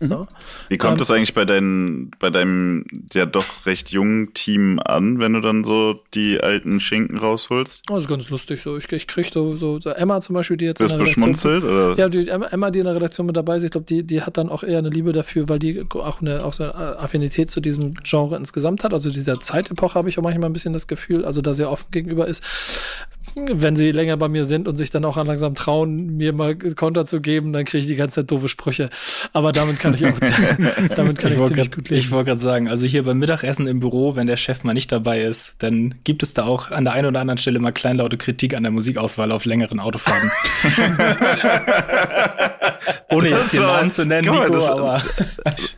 S6: Mhm. So. Wie kommt ähm, das eigentlich bei, dein, bei deinem ja doch recht jungen Team an, wenn du dann so die alten Schinken rausholst?
S1: Das ist ganz lustig so. Ich, ich kriege so, so, so, Emma zum Beispiel, die jetzt
S6: in der beschmunzelt, oder?
S1: Ja, die Emma, die in der Redaktion mit dabei ist, ich glaube, die, die hat dann auch eher eine Liebe dafür, weil die auch eine, auch so eine Affinität zu diesem Genre insgesamt hat. Also dieser Zeitepoche habe ich auch manchmal ein bisschen das Gefühl, also da sehr offen gegenüber ist. Wenn sie länger bei mir sind und sich dann auch langsam trauen, mir mal Konter zu geben, dann kriege ich die ganze Zeit doofe Sprüche. Aber damit kann ich auch (laughs) damit kann ich, ich ziemlich grad, gut leben.
S4: Ich wollte gerade sagen, also hier beim Mittagessen im Büro, wenn der Chef mal nicht dabei ist, dann gibt es da auch an der einen oder anderen Stelle mal kleinlaute Kritik an der Musikauswahl auf längeren Autofahrten. (laughs) Ohne jetzt hier Namen zu nennen, Nico, das, aber.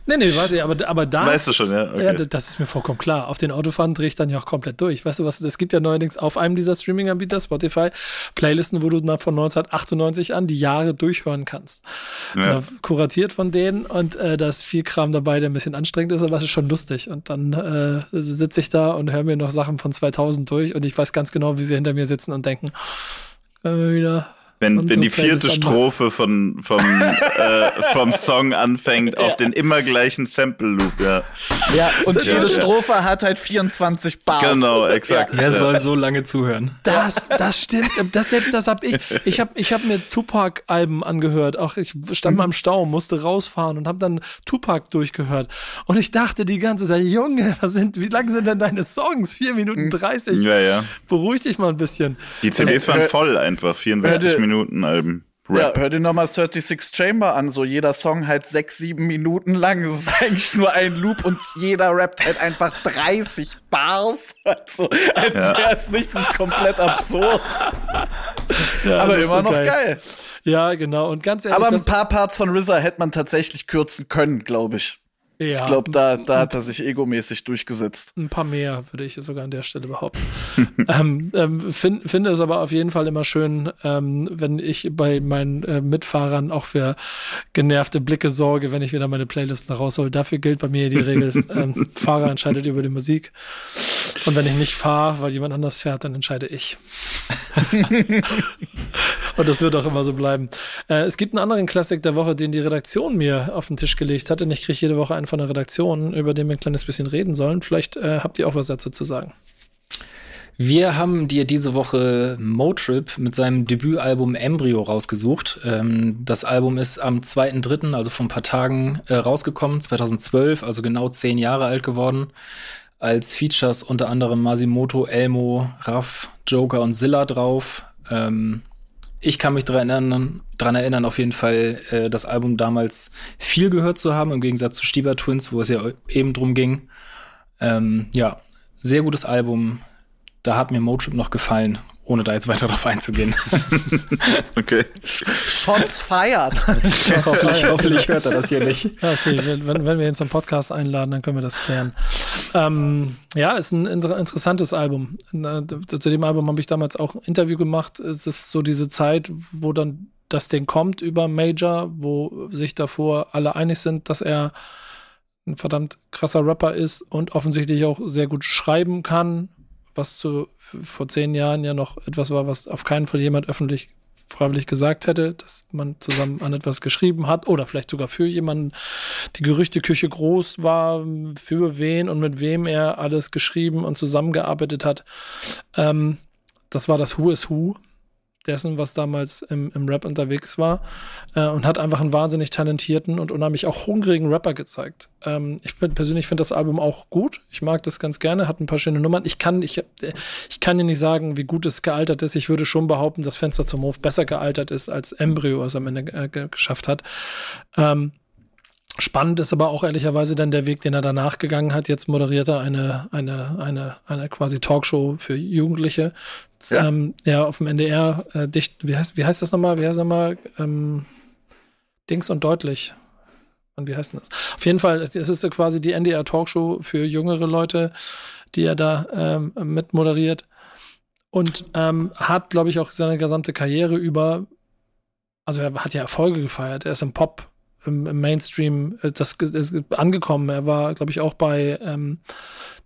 S1: nee, nee, weiß ich, aber, aber da.
S6: Weißt du schon, ja. Okay.
S1: ja. Das ist mir vollkommen klar. Auf den Autofahren drehe ich dann ja auch komplett durch. Weißt du was? Es gibt ja neuerdings auf einem dieser Streaming-Anbieter, Spotify, Playlisten, wo du dann von 1998 an die Jahre durchhören kannst. Ja. kuratiert von denen und äh, da ist viel Kram dabei, der ein bisschen anstrengend ist, aber es ist schon lustig. Und dann äh, sitze ich da und höre mir noch Sachen von 2000 durch und ich weiß ganz genau, wie sie hinter mir sitzen und denken, können wir wieder
S6: wenn, wenn die vierte Strophe von, vom, (laughs) äh, vom Song anfängt ja. auf den immer gleichen Sample-Loop, ja.
S5: Ja, und ja, jede Strophe hat halt 24 Bars.
S6: Genau, exakt.
S4: Wer soll so lange zuhören?
S1: Das, das stimmt. Das, selbst das hab ich. Ich habe ich hab mir Tupac-Alben angehört. Auch ich stand mhm. mal im Stau, musste rausfahren und habe dann Tupac durchgehört. Und ich dachte die ganze Zeit, Junge, was sind, wie lang sind denn deine Songs? 4 Minuten 30.
S6: Mhm. Ja, ja.
S1: Beruhig dich mal ein bisschen.
S6: Die CDs waren voll einfach, 64 Minuten. Minuten Alben.
S5: Rap. Ja, hör dir nochmal 36 Chamber an, so jeder Song halt sechs, sieben Minuten lang. (laughs) Das ist eigentlich nur ein Loop und jeder rappt halt einfach 30 Bars. (laughs) Also, als ja. wäre es nicht, das ist komplett absurd. Ja, Aber immer so noch geil. geil.
S1: Ja, genau. Und ganz ehrlich.
S5: Aber ein paar Parts von RZA hätte man tatsächlich kürzen können, glaube ich. Ja, ich glaube, da, da hat er sich egomäßig durchgesetzt.
S1: Ein paar mehr, würde ich sogar an der Stelle behaupten. (laughs) ähm, ähm, find, finde es aber auf jeden Fall immer schön, ähm, wenn ich bei meinen äh, Mitfahrern auch für genervte Blicke sorge, wenn ich wieder meine Playlisten raushole. Dafür gilt bei mir die Regel, (laughs) ähm, Fahrer entscheidet über die Musik. Und wenn ich nicht fahre, weil jemand anders fährt, dann entscheide ich. (laughs) Und das wird auch immer so bleiben. Äh, es gibt einen anderen Klassik der Woche, den die Redaktion mir auf den Tisch gelegt hat. Und ich kriege jede Woche einen von der Redaktion, über den wir ein kleines bisschen reden sollen. Vielleicht äh, habt ihr auch was dazu zu sagen.
S4: Wir haben dir diese Woche Motrip mit seinem Debütalbum Embryo rausgesucht. Ähm, das Album ist am 2.3., also vor ein paar Tagen, äh, rausgekommen, 2012, also genau zehn Jahre alt geworden. Als Features unter anderem Masimoto, Elmo, Raff, Joker und Zilla drauf. Ich kann mich daran erinnern, dran erinnern, auf jeden Fall äh, das Album damals viel gehört zu haben, im Gegensatz zu Stieber Twins, wo es ja eben drum ging. Ähm, ja, sehr gutes Album, da hat mir Motrip noch gefallen, ohne da jetzt (laughs) weiter drauf einzugehen. (laughs)
S5: okay. Shots feiert. (laughs)
S4: hoffentlich, hoffentlich hört er das hier nicht.
S1: Okay, wenn, wenn wir ihn zum Podcast einladen, dann können wir das klären. Ähm, ja, ist ein inter interessantes Album. Zu dem Album habe ich damals auch ein Interview gemacht. Es ist so diese Zeit, wo dann das Ding kommt über Major, wo sich davor alle einig sind, dass er ein verdammt krasser Rapper ist und offensichtlich auch sehr gut schreiben kann, was zu, vor zehn Jahren ja noch etwas war, was auf keinen Fall jemand öffentlich freiwillig gesagt hätte, dass man zusammen an etwas geschrieben hat oder vielleicht sogar für jemanden die Gerüchteküche groß war, für wen und mit wem er alles geschrieben und zusammengearbeitet hat. Ähm, das war das Who is Who dessen, was damals im, im Rap unterwegs war äh, und hat einfach einen wahnsinnig talentierten und unheimlich auch hungrigen Rapper gezeigt. Ähm, ich bin, persönlich finde das Album auch gut. Ich mag das ganz gerne, hat ein paar schöne Nummern. Ich kann, ich, ich kann dir nicht sagen, wie gut es gealtert ist. Ich würde schon behaupten, dass Fenster zum Hof besser gealtert ist als Embryo, er am Ende äh, geschafft hat. Ähm, Spannend ist aber auch ehrlicherweise dann der Weg, den er danach gegangen hat. Jetzt moderiert er eine, eine, eine, eine quasi Talkshow für Jugendliche. Ja, ähm, ja auf dem NDR, äh, dicht, wie heißt, wie heißt das nochmal? Wie heißt das nochmal? Ähm, Dings und deutlich. Und wie heißt das? Auf jeden Fall, es ist quasi die NDR Talkshow für jüngere Leute, die er da ähm, mit moderiert. Und ähm, hat, glaube ich, auch seine gesamte Karriere über, also er hat ja Erfolge gefeiert. Er ist im Pop im, Mainstream äh, das, das angekommen. Er war, glaube ich, auch bei ähm,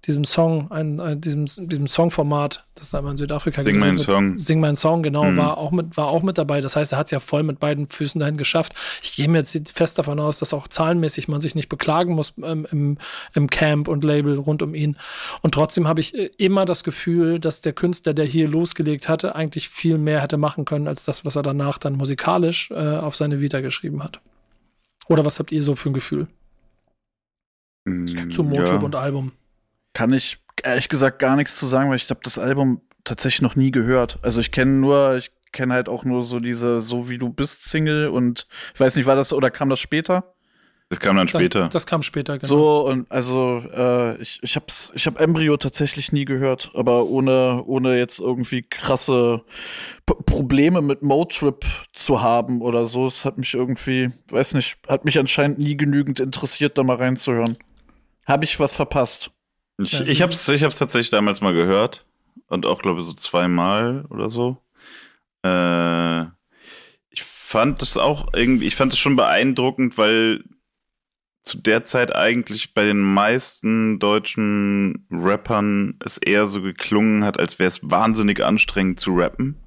S1: diesem Song, ein, ein, diesem, diesem Songformat, das da in Südafrika
S6: Sing mein Song.
S1: Sing mein Song, genau, mhm. war, auch mit, war auch mit dabei. Das heißt, er hat es ja voll mit beiden Füßen dahin geschafft. Ich gehe mir jetzt fest davon aus, dass auch zahlenmäßig man sich nicht beklagen muss ähm, im, im Camp und Label rund um ihn. Und trotzdem habe ich äh, immer das Gefühl, dass der Künstler, der hier losgelegt hatte, eigentlich viel mehr hätte machen können, als das, was er danach dann musikalisch äh, auf seine Vita geschrieben hat. Oder was habt ihr so für ein Gefühl?
S5: Mm,
S1: Zu Motrip ja. und Album.
S5: Kann ich ehrlich gesagt gar nichts zu sagen, weil ich habe das Album tatsächlich noch nie gehört. Also ich kenne nur, ich kenne halt auch nur so diese So wie du bist Single und ich weiß nicht, war das oder kam das später?
S6: Das kam dann später.
S1: Das, das kam später, genau.
S5: So, und also äh, ich, ich hab's, ich hab Embryo tatsächlich nie gehört, aber ohne, ohne jetzt irgendwie krasse P Probleme mit Motrip zu haben oder so. Es hat mich irgendwie, weiß nicht, hat mich anscheinend nie genügend interessiert, da mal reinzuhören. Habe ich was verpasst?
S6: Ich, ich hab's, ich hab's tatsächlich damals mal gehört. Und auch, glaube ich, so zweimal oder so. Äh, ich fand das auch irgendwie, ich fand das schon beeindruckend, weil zu der Zeit eigentlich bei den meisten deutschen Rappern es eher so geklungen hat, als wäre es wahnsinnig anstrengend zu rappen.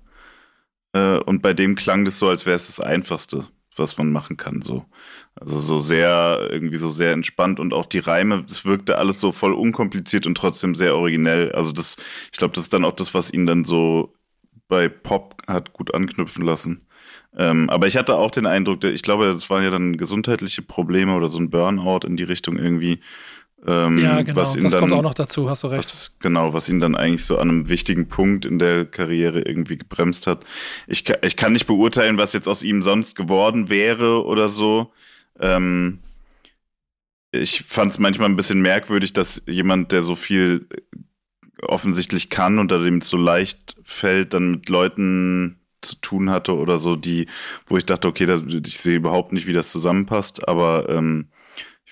S6: Äh, und bei dem klang das so, als wäre es das Einfachste, was man machen kann. So. Also so sehr, irgendwie so sehr entspannt und auch die Reime, das wirkte alles so voll unkompliziert und trotzdem sehr originell. Also das, ich glaube, das ist dann auch das, was ihn dann so bei Pop hat gut anknüpfen lassen. Ähm, aber ich hatte auch den Eindruck, ich glaube, das waren ja dann gesundheitliche Probleme oder so ein Burnout in die Richtung irgendwie.
S1: Ähm, ja, genau, was ihn das dann, kommt auch noch dazu, hast du recht.
S6: Was, genau, was ihn dann eigentlich so an einem wichtigen Punkt in der Karriere irgendwie gebremst hat. Ich, ich kann nicht beurteilen, was jetzt aus ihm sonst geworden wäre oder so. Ähm, ich fand es manchmal ein bisschen merkwürdig, dass jemand, der so viel offensichtlich kann und da dem so leicht fällt, dann mit Leuten zu tun hatte oder so, die, wo ich dachte, okay, da, ich sehe überhaupt nicht, wie das zusammenpasst, aber ähm,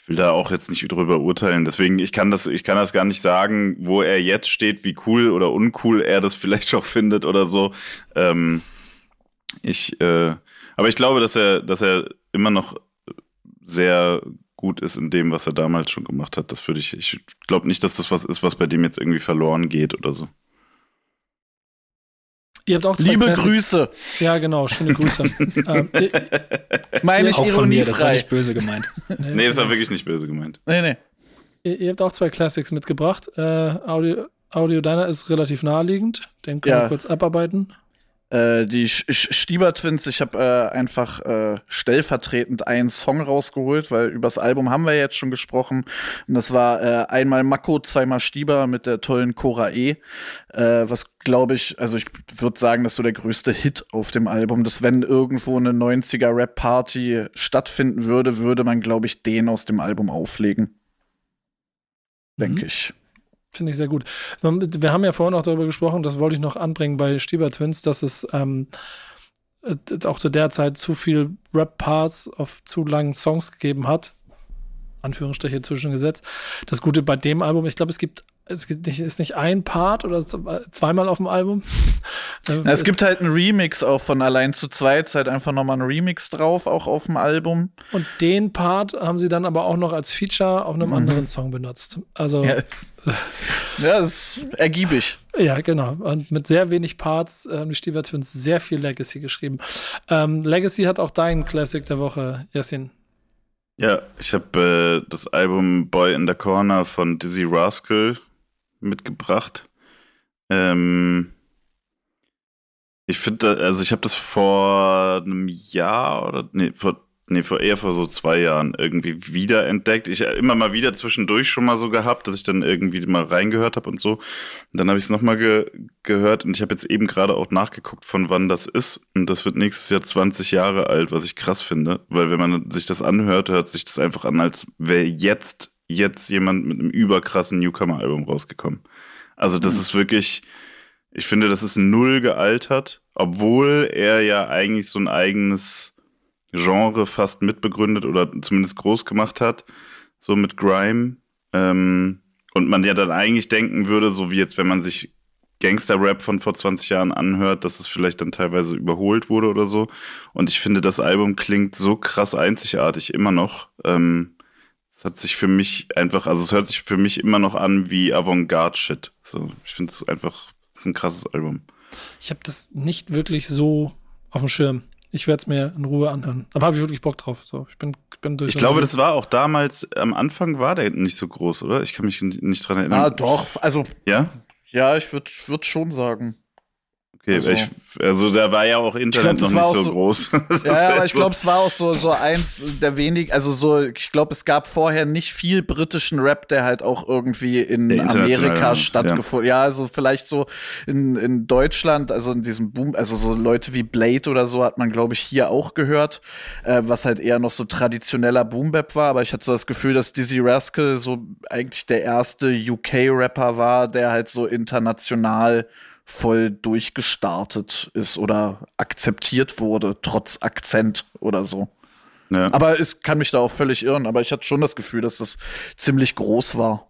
S6: ich will da auch jetzt nicht drüber urteilen. Deswegen, ich kann das, ich kann das gar nicht sagen, wo er jetzt steht, wie cool oder uncool er das (laughs) vielleicht auch findet oder so. Ähm, ich, äh, aber ich glaube, dass er, dass er immer noch sehr gut ist in dem, was er damals schon gemacht hat. Das würde ich, ich glaube nicht, dass das was ist, was bei dem jetzt irgendwie verloren geht oder so.
S1: Ihr habt auch
S5: zwei Liebe Classic. Grüße.
S1: Ja, genau, schöne Grüße. (laughs) ähm,
S5: Meine ich ironiefrei.
S4: Das war nicht böse gemeint.
S6: nee, (laughs) nee, das war wirklich nicht böse gemeint.
S5: Nee, nee.
S1: Ihr, ihr habt auch zwei Classics mitgebracht. Äh, Audio, Audio deiner ist relativ naheliegend. Den können ja. wir kurz abarbeiten.
S5: Äh, die Stieber Twins, ich habe äh, einfach äh, stellvertretend einen Song rausgeholt, weil übers Album haben wir jetzt schon gesprochen. Und das war äh, einmal Mako, zweimal Stieber mit der tollen Cora E. Äh, was glaube ich, also ich würde sagen, das ist so der größte Hit auf dem Album. Dass wenn irgendwo eine 90er Rap-Party stattfinden würde, würde man, glaube ich, den aus dem Album auflegen. Denke mhm. ich.
S1: Finde ich sehr gut. Wir haben ja vorhin auch darüber gesprochen, das wollte ich noch anbringen bei Stieber Twins, dass es ähm, äh, auch zu der Zeit zu viel Rap-Parts auf zu langen Songs gegeben hat. Anführungsstriche zwischengesetzt. Das Gute bei dem Album, ich glaube, es gibt es ist nicht ein Part oder zweimal auf dem Album. (laughs)
S5: Na, es gibt halt einen Remix auch von Allein zu zweit, ist halt einfach nochmal ein Remix drauf, auch auf dem Album.
S1: Und den Part haben sie dann aber auch noch als Feature auf einem mhm. anderen Song benutzt. Also.
S5: Ja, ist, (laughs) ja, ist ergiebig.
S1: Ja, genau. Und mit sehr wenig Parts haben die Stieber Twins sehr viel Legacy geschrieben. Ähm, Legacy hat auch dein Classic der Woche, Yasin.
S6: Ja, ich habe äh, das Album Boy in the Corner von Dizzy Rascal mitgebracht. Ähm, ich finde, also ich habe das vor einem Jahr oder nee, vor nee, vor eher vor so zwei Jahren irgendwie wiederentdeckt. Ich immer mal wieder zwischendurch schon mal so gehabt, dass ich dann irgendwie mal reingehört habe und so. Und dann habe ich es nochmal ge gehört und ich habe jetzt eben gerade auch nachgeguckt, von wann das ist. Und das wird nächstes Jahr 20 Jahre alt, was ich krass finde. Weil wenn man sich das anhört, hört sich das einfach an, als wäre jetzt jetzt jemand mit einem überkrassen Newcomer-Album rausgekommen. Also das mhm. ist wirklich, ich finde, das ist null gealtert, obwohl er ja eigentlich so ein eigenes Genre fast mitbegründet oder zumindest groß gemacht hat, so mit Grime. Ähm, und man ja dann eigentlich denken würde, so wie jetzt, wenn man sich Gangster-Rap von vor 20 Jahren anhört, dass es vielleicht dann teilweise überholt wurde oder so. Und ich finde, das Album klingt so krass einzigartig immer noch. Ähm, es hat sich für mich einfach, also es hört sich für mich immer noch an wie Avantgarde-Shit. So, ich finde es einfach, es ist ein krasses Album.
S1: Ich habe das nicht wirklich so auf dem Schirm. Ich werde es mir in Ruhe anhören. Aber habe ich wirklich Bock drauf. So, ich bin, bin
S6: durch. Ich glaube, das war auch damals, am Anfang war der nicht so groß, oder? Ich kann mich nicht dran erinnern.
S5: Ah, doch. Also.
S6: Ja?
S5: Ja, ich würde würd schon sagen.
S6: Okay, also, ich, also da war ja auch Internet glaub, noch nicht so, so, groß. (laughs)
S5: ja, ja, aber ich glaube, es war auch so, so eins der wenigen, also so, ich glaube, es gab vorher nicht viel britischen Rap, der halt auch irgendwie in Amerika stattgefunden. Ja. ja, also vielleicht so in, in Deutschland, also in diesem Boom, also so Leute wie Blade oder so hat man, glaube ich, hier auch gehört, äh, was halt eher noch so traditioneller Boombap war, aber ich hatte so das Gefühl, dass Dizzy Rascal so eigentlich der erste UK-Rapper war, der halt so international voll durchgestartet ist oder akzeptiert wurde, trotz Akzent oder so. Ja. Aber es kann mich da auch völlig irren, aber ich hatte schon das Gefühl, dass das ziemlich groß war.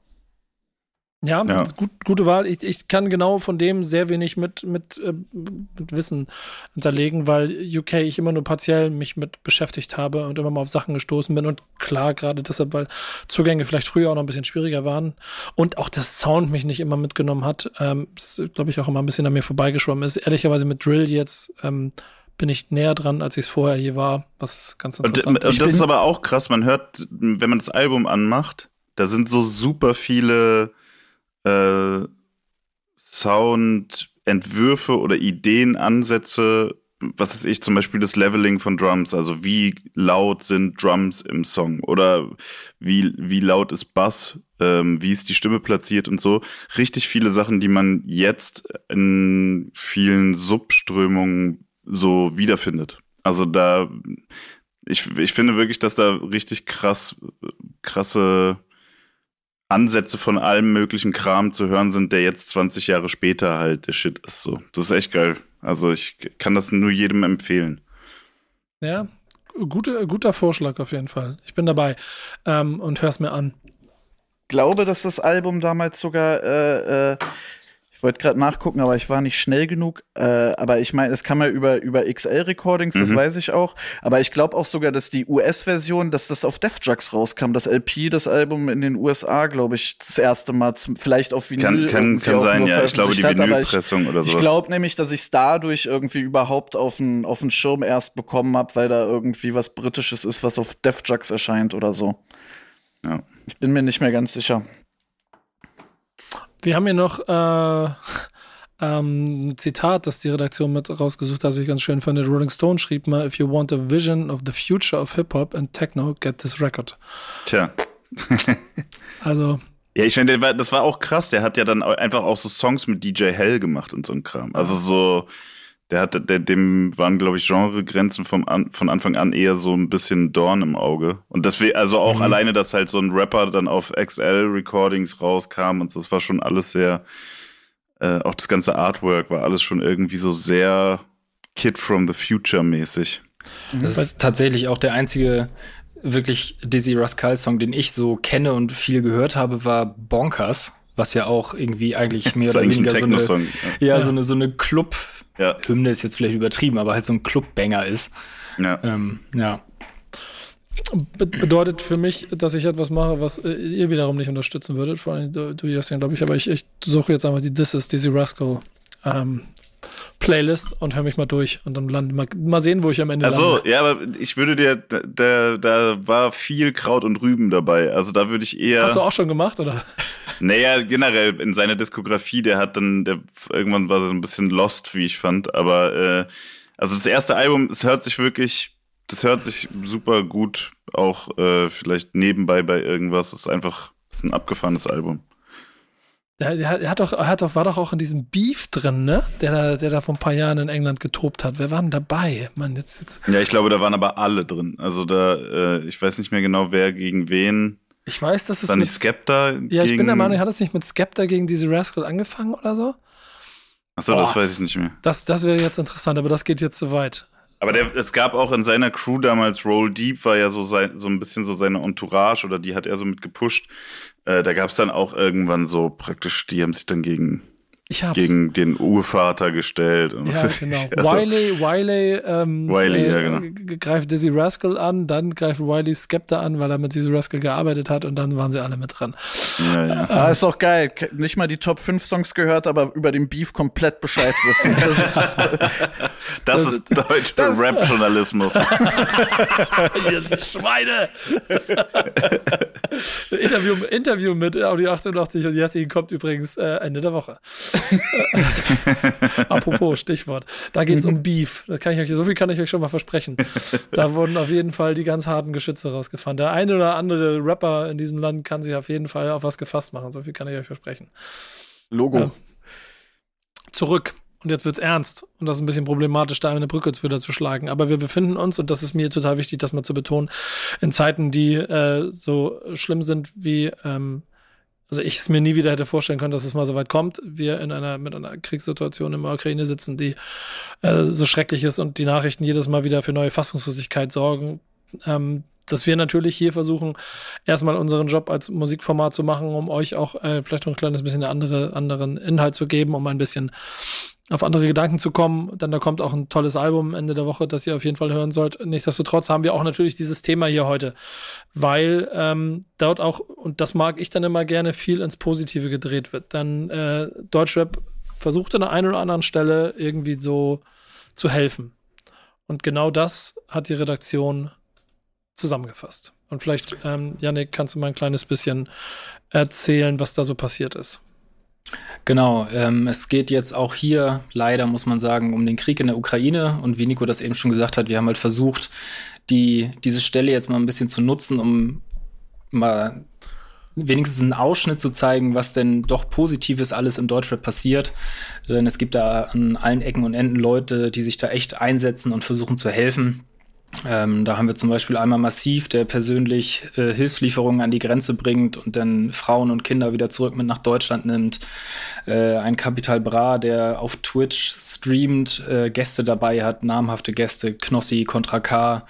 S1: Ja, ja. Gut, gute Wahl. Ich, ich kann genau von dem sehr wenig mit, mit, äh, mit Wissen hinterlegen, weil UK ich immer nur partiell mich mit beschäftigt habe und immer mal auf Sachen gestoßen bin. Und klar, gerade deshalb, weil Zugänge vielleicht früher auch noch ein bisschen schwieriger waren und auch der Sound mich nicht immer mitgenommen hat, ähm, glaube ich, auch immer ein bisschen an mir vorbeigeschwommen ist. Ehrlicherweise mit Drill jetzt ähm, bin ich näher dran, als ich es vorher je war, was ganz interessant
S6: und, und das ist aber auch krass. Man hört, wenn man das Album anmacht, da sind so super viele äh, Soundentwürfe oder Ideenansätze, was ist ich, zum Beispiel das Leveling von Drums, also wie laut sind Drums im Song oder wie, wie laut ist Bass, ähm, wie ist die Stimme platziert und so. Richtig viele Sachen, die man jetzt in vielen Subströmungen so wiederfindet. Also da, ich, ich finde wirklich, dass da richtig krass, krasse Ansätze von allem möglichen Kram zu hören sind, der jetzt 20 Jahre später halt der Shit ist. So, das ist echt geil. Also ich kann das nur jedem empfehlen.
S1: Ja, gute, guter Vorschlag auf jeden Fall. Ich bin dabei ähm, und hör's mir an.
S5: Ich glaube, dass das Album damals sogar äh, äh, ich wollte gerade nachgucken, aber ich war nicht schnell genug. Äh, aber ich meine, es kann man über, über XL-Recordings, das mhm. weiß ich auch. Aber ich glaube auch sogar, dass die US-Version, dass das auf Def Jux rauskam, das LP, das Album in den USA, glaube ich, das erste Mal, zum, vielleicht auf
S6: Vinyl. Kann, kann, kann sein, ja. Ich glaube, die Vinylpressung oder
S5: so. Ich glaube nämlich, dass ich es dadurch irgendwie überhaupt auf den auf Schirm erst bekommen habe, weil da irgendwie was Britisches ist, was auf Def Jux erscheint oder so. Ja. Ich bin mir nicht mehr ganz sicher.
S1: Wir haben hier noch äh, (laughs) ähm, ein Zitat, das die Redaktion mit rausgesucht hat, das ich ganz schön fand. Rolling Stone schrieb mal, if you want a vision of the future of Hip-Hop and Techno, get this record.
S6: Tja. (laughs)
S1: also.
S6: Ja, ich finde, das war auch krass. Der hat ja dann einfach auch so Songs mit DJ Hell gemacht und so ein Kram. Also so, der hatte, der, dem waren, glaube ich, Genregrenzen vom an, von Anfang an eher so ein bisschen Dorn im Auge. Und deswegen, also auch mhm. alleine, dass halt so ein Rapper dann auf XL-Recordings rauskam und so, das war schon alles sehr, äh, auch das ganze Artwork war alles schon irgendwie so sehr Kid from the Future mäßig.
S4: Das ist tatsächlich auch der einzige wirklich Dizzy Rascal Song, den ich so kenne und viel gehört habe, war Bonkers, was ja auch irgendwie eigentlich (laughs) mehr oder weniger so eine, ja. ja, so eine, so eine Club, ja. Hymne ist jetzt vielleicht übertrieben, aber halt so ein Clubbanger ist. Ja. Ähm, ja.
S1: Be bedeutet für mich, dass ich etwas mache, was äh, ihr wiederum nicht unterstützen würdet. Vor allem du, du Justin, glaube ich. Aber ich, ich suche jetzt einfach die This is Dizzy Rascal ähm, Playlist und höre mich mal durch und dann lande mal, mal sehen, wo ich am Ende
S6: Also ja, aber ich würde dir, da, da war viel Kraut und Rüben dabei. Also da würde ich eher.
S1: Hast du auch schon gemacht, oder?
S6: Naja, generell in seiner Diskografie, der hat dann, der irgendwann war so ein bisschen lost, wie ich fand. Aber äh, also das erste Album, es hört sich wirklich, das hört sich super gut, auch äh, vielleicht nebenbei bei irgendwas. Das ist einfach, das ist ein abgefahrenes Album.
S1: Der, der, hat doch, hat doch, war doch auch in diesem Beef drin, ne? Der da, der da vor ein paar Jahren in England getobt hat. Wer war denn dabei? Mann, jetzt, jetzt.
S6: Ja, ich glaube, da waren aber alle drin. Also da, äh, ich weiß nicht mehr genau, wer gegen wen.
S1: Ich weiß, dass es.
S6: War nicht Skepta
S1: Ja, ich bin der Meinung, hat es nicht mit Skepta gegen diese Rascal angefangen oder so?
S6: Achso, das weiß ich nicht mehr.
S1: Das, das wäre jetzt interessant, aber das geht jetzt zu weit.
S6: Aber der, es gab auch in seiner Crew damals, Roll Deep war ja so, sein, so ein bisschen so seine Entourage oder die hat er so mit gepusht. Äh, da gab es dann auch irgendwann so praktisch, die haben sich dann gegen gegen den Urvater gestellt. Und
S1: ja, genau. Also, Wiley, Wiley, ähm,
S6: Wiley äh, ja, genau.
S1: greift Dizzy Rascal an, dann greift Wiley Skepta an, weil er mit Dizzy Rascal gearbeitet hat und dann waren sie alle mit dran.
S5: Ja, ja. Ah, ist auch geil. Nicht mal die Top 5 Songs gehört, aber über den Beef komplett Bescheid wissen. (laughs) Das ist,
S6: das das ist deutscher Rap-Journalismus. (laughs)
S1: Ihr Schweine! (laughs) Interview, Interview mit Audio 88 und Jesse kommt übrigens äh, Ende der Woche. (laughs) Apropos Stichwort. Da geht es um Beef. Das kann ich euch, so viel kann ich euch schon mal versprechen. Da (laughs) wurden auf jeden Fall die ganz harten Geschütze rausgefahren. Der eine oder andere Rapper in diesem Land kann sich auf jeden Fall auf was gefasst machen. So viel kann ich euch versprechen.
S5: Logo. Ja.
S1: Zurück. Und jetzt wird's ernst. Und das ist ein bisschen problematisch, da eine Brücke wieder zu schlagen. Aber wir befinden uns, und das ist mir total wichtig, das mal zu betonen, in Zeiten, die äh, so schlimm sind wie ähm, also ich es mir nie wieder hätte vorstellen können, dass es mal so weit kommt. Wir in einer mit einer Kriegssituation in der Ukraine sitzen, die äh, so schrecklich ist und die Nachrichten jedes Mal wieder für neue Fassungslosigkeit sorgen. Ähm, dass wir natürlich hier versuchen, erstmal unseren Job als Musikformat zu machen, um euch auch äh, vielleicht noch ein kleines bisschen andere, anderen Inhalt zu geben, um ein bisschen auf andere Gedanken zu kommen. Dann da kommt auch ein tolles Album Ende der Woche, das ihr auf jeden Fall hören sollt. Nichtsdestotrotz haben wir auch natürlich dieses Thema hier heute, weil ähm, dort auch, und das mag ich dann immer gerne, viel ins Positive gedreht wird. Dann äh, Deutschrap versucht an der einen oder anderen Stelle irgendwie so zu helfen. Und genau das hat die Redaktion zusammengefasst. Und vielleicht, ähm, Yannick, kannst du mal ein kleines bisschen erzählen, was da so passiert ist.
S4: Genau, ähm, es geht jetzt auch hier leider, muss man sagen, um den Krieg in der Ukraine. Und wie Nico das eben schon gesagt hat, wir haben halt versucht, die, diese Stelle jetzt mal ein bisschen zu nutzen, um mal wenigstens einen Ausschnitt zu zeigen, was denn doch Positives alles im Deutschrap passiert. Denn es gibt da an allen Ecken und Enden Leute, die sich da echt einsetzen und versuchen zu helfen. Ähm, da haben wir zum Beispiel einmal Massiv, der persönlich äh, Hilfslieferungen an die Grenze bringt und dann Frauen und Kinder wieder zurück mit nach Deutschland nimmt. Äh, ein Capital Bra, der auf Twitch streamt, äh, Gäste dabei hat, namhafte Gäste, Knossi, Contra K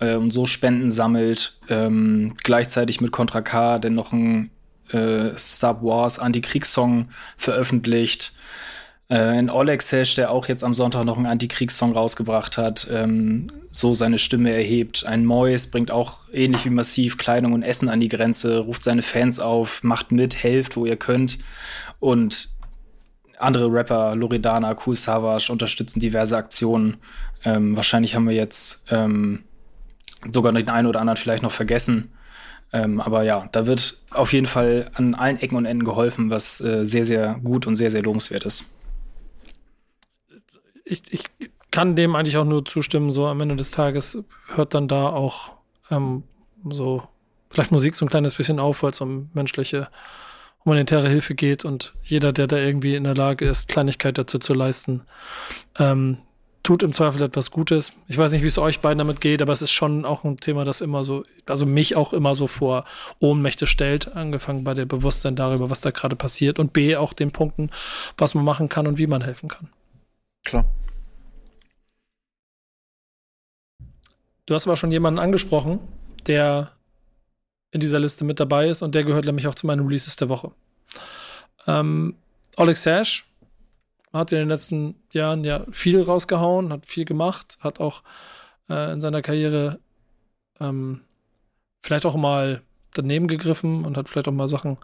S4: äh, und so Spenden sammelt. Ähm, gleichzeitig mit Contra K, der noch ein äh, Star Wars Anti-Kriegssong veröffentlicht. Äh, in Olexesh, der auch jetzt am Sonntag noch einen Antikriegssong rausgebracht hat, ähm, so seine Stimme erhebt. Ein Mois bringt auch ähnlich wie massiv Kleidung und Essen an die Grenze, ruft seine Fans auf, macht mit, helft, wo ihr könnt. Und andere Rapper, Loredana, Cool Savage, unterstützen diverse Aktionen. Ähm, wahrscheinlich haben wir jetzt ähm, sogar den einen oder anderen vielleicht noch vergessen. Ähm, aber ja, da wird auf jeden Fall an allen Ecken und Enden geholfen, was äh, sehr, sehr gut und sehr, sehr lobenswert ist.
S1: Ich, ich kann dem eigentlich auch nur zustimmen. So am Ende des Tages hört dann da auch ähm, so vielleicht Musik so ein kleines bisschen auf, weil es um menschliche humanitäre Hilfe geht und jeder, der da irgendwie in der Lage ist, Kleinigkeit dazu zu leisten, ähm, tut im Zweifel etwas Gutes. Ich weiß nicht, wie es euch beiden damit geht, aber es ist schon auch ein Thema, das immer so, also mich auch immer so vor Ohnmächte stellt, angefangen bei der Bewusstsein darüber, was da gerade passiert und B, auch den Punkten, was man machen kann und wie man helfen kann.
S5: Klar.
S1: Du hast aber schon jemanden angesprochen, der in dieser Liste mit dabei ist und der gehört nämlich auch zu meinen Releases der Woche. Ähm, Oleg Sash hat in den letzten Jahren ja viel rausgehauen, hat viel gemacht, hat auch äh, in seiner Karriere ähm, vielleicht auch mal daneben gegriffen und hat vielleicht auch mal Sachen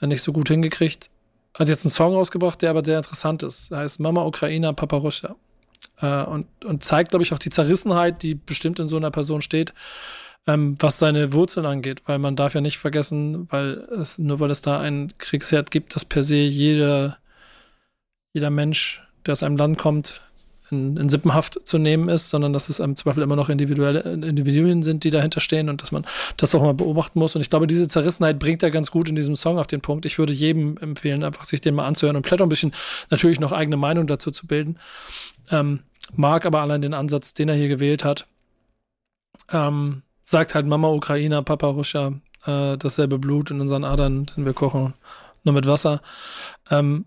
S1: äh, nicht so gut hingekriegt. Hat jetzt einen Song rausgebracht, der aber sehr interessant ist. Er heißt Mama Ukraina, Papa Russia. Äh, und, und zeigt, glaube ich, auch die Zerrissenheit, die bestimmt in so einer Person steht ähm, was seine Wurzeln angeht, weil man darf ja nicht vergessen, weil es, nur weil es da einen Kriegsherd gibt, dass per se jeder, jeder Mensch, der aus einem Land kommt, in, in Sippenhaft zu nehmen ist, sondern dass es im Zweifel immer noch individuelle Individuen sind, die dahinter stehen und dass man das auch mal beobachten muss. Und ich glaube, diese Zerrissenheit bringt er ganz gut in diesem Song auf den Punkt. Ich würde jedem empfehlen, einfach sich den mal anzuhören und vielleicht auch ein bisschen natürlich noch eigene Meinung dazu zu bilden. Ähm, mag aber allein den Ansatz, den er hier gewählt hat. Ähm, sagt halt Mama Ukrainer, Papa Russia, äh, dasselbe Blut in unseren Adern, denn wir kochen nur mit Wasser. Ähm,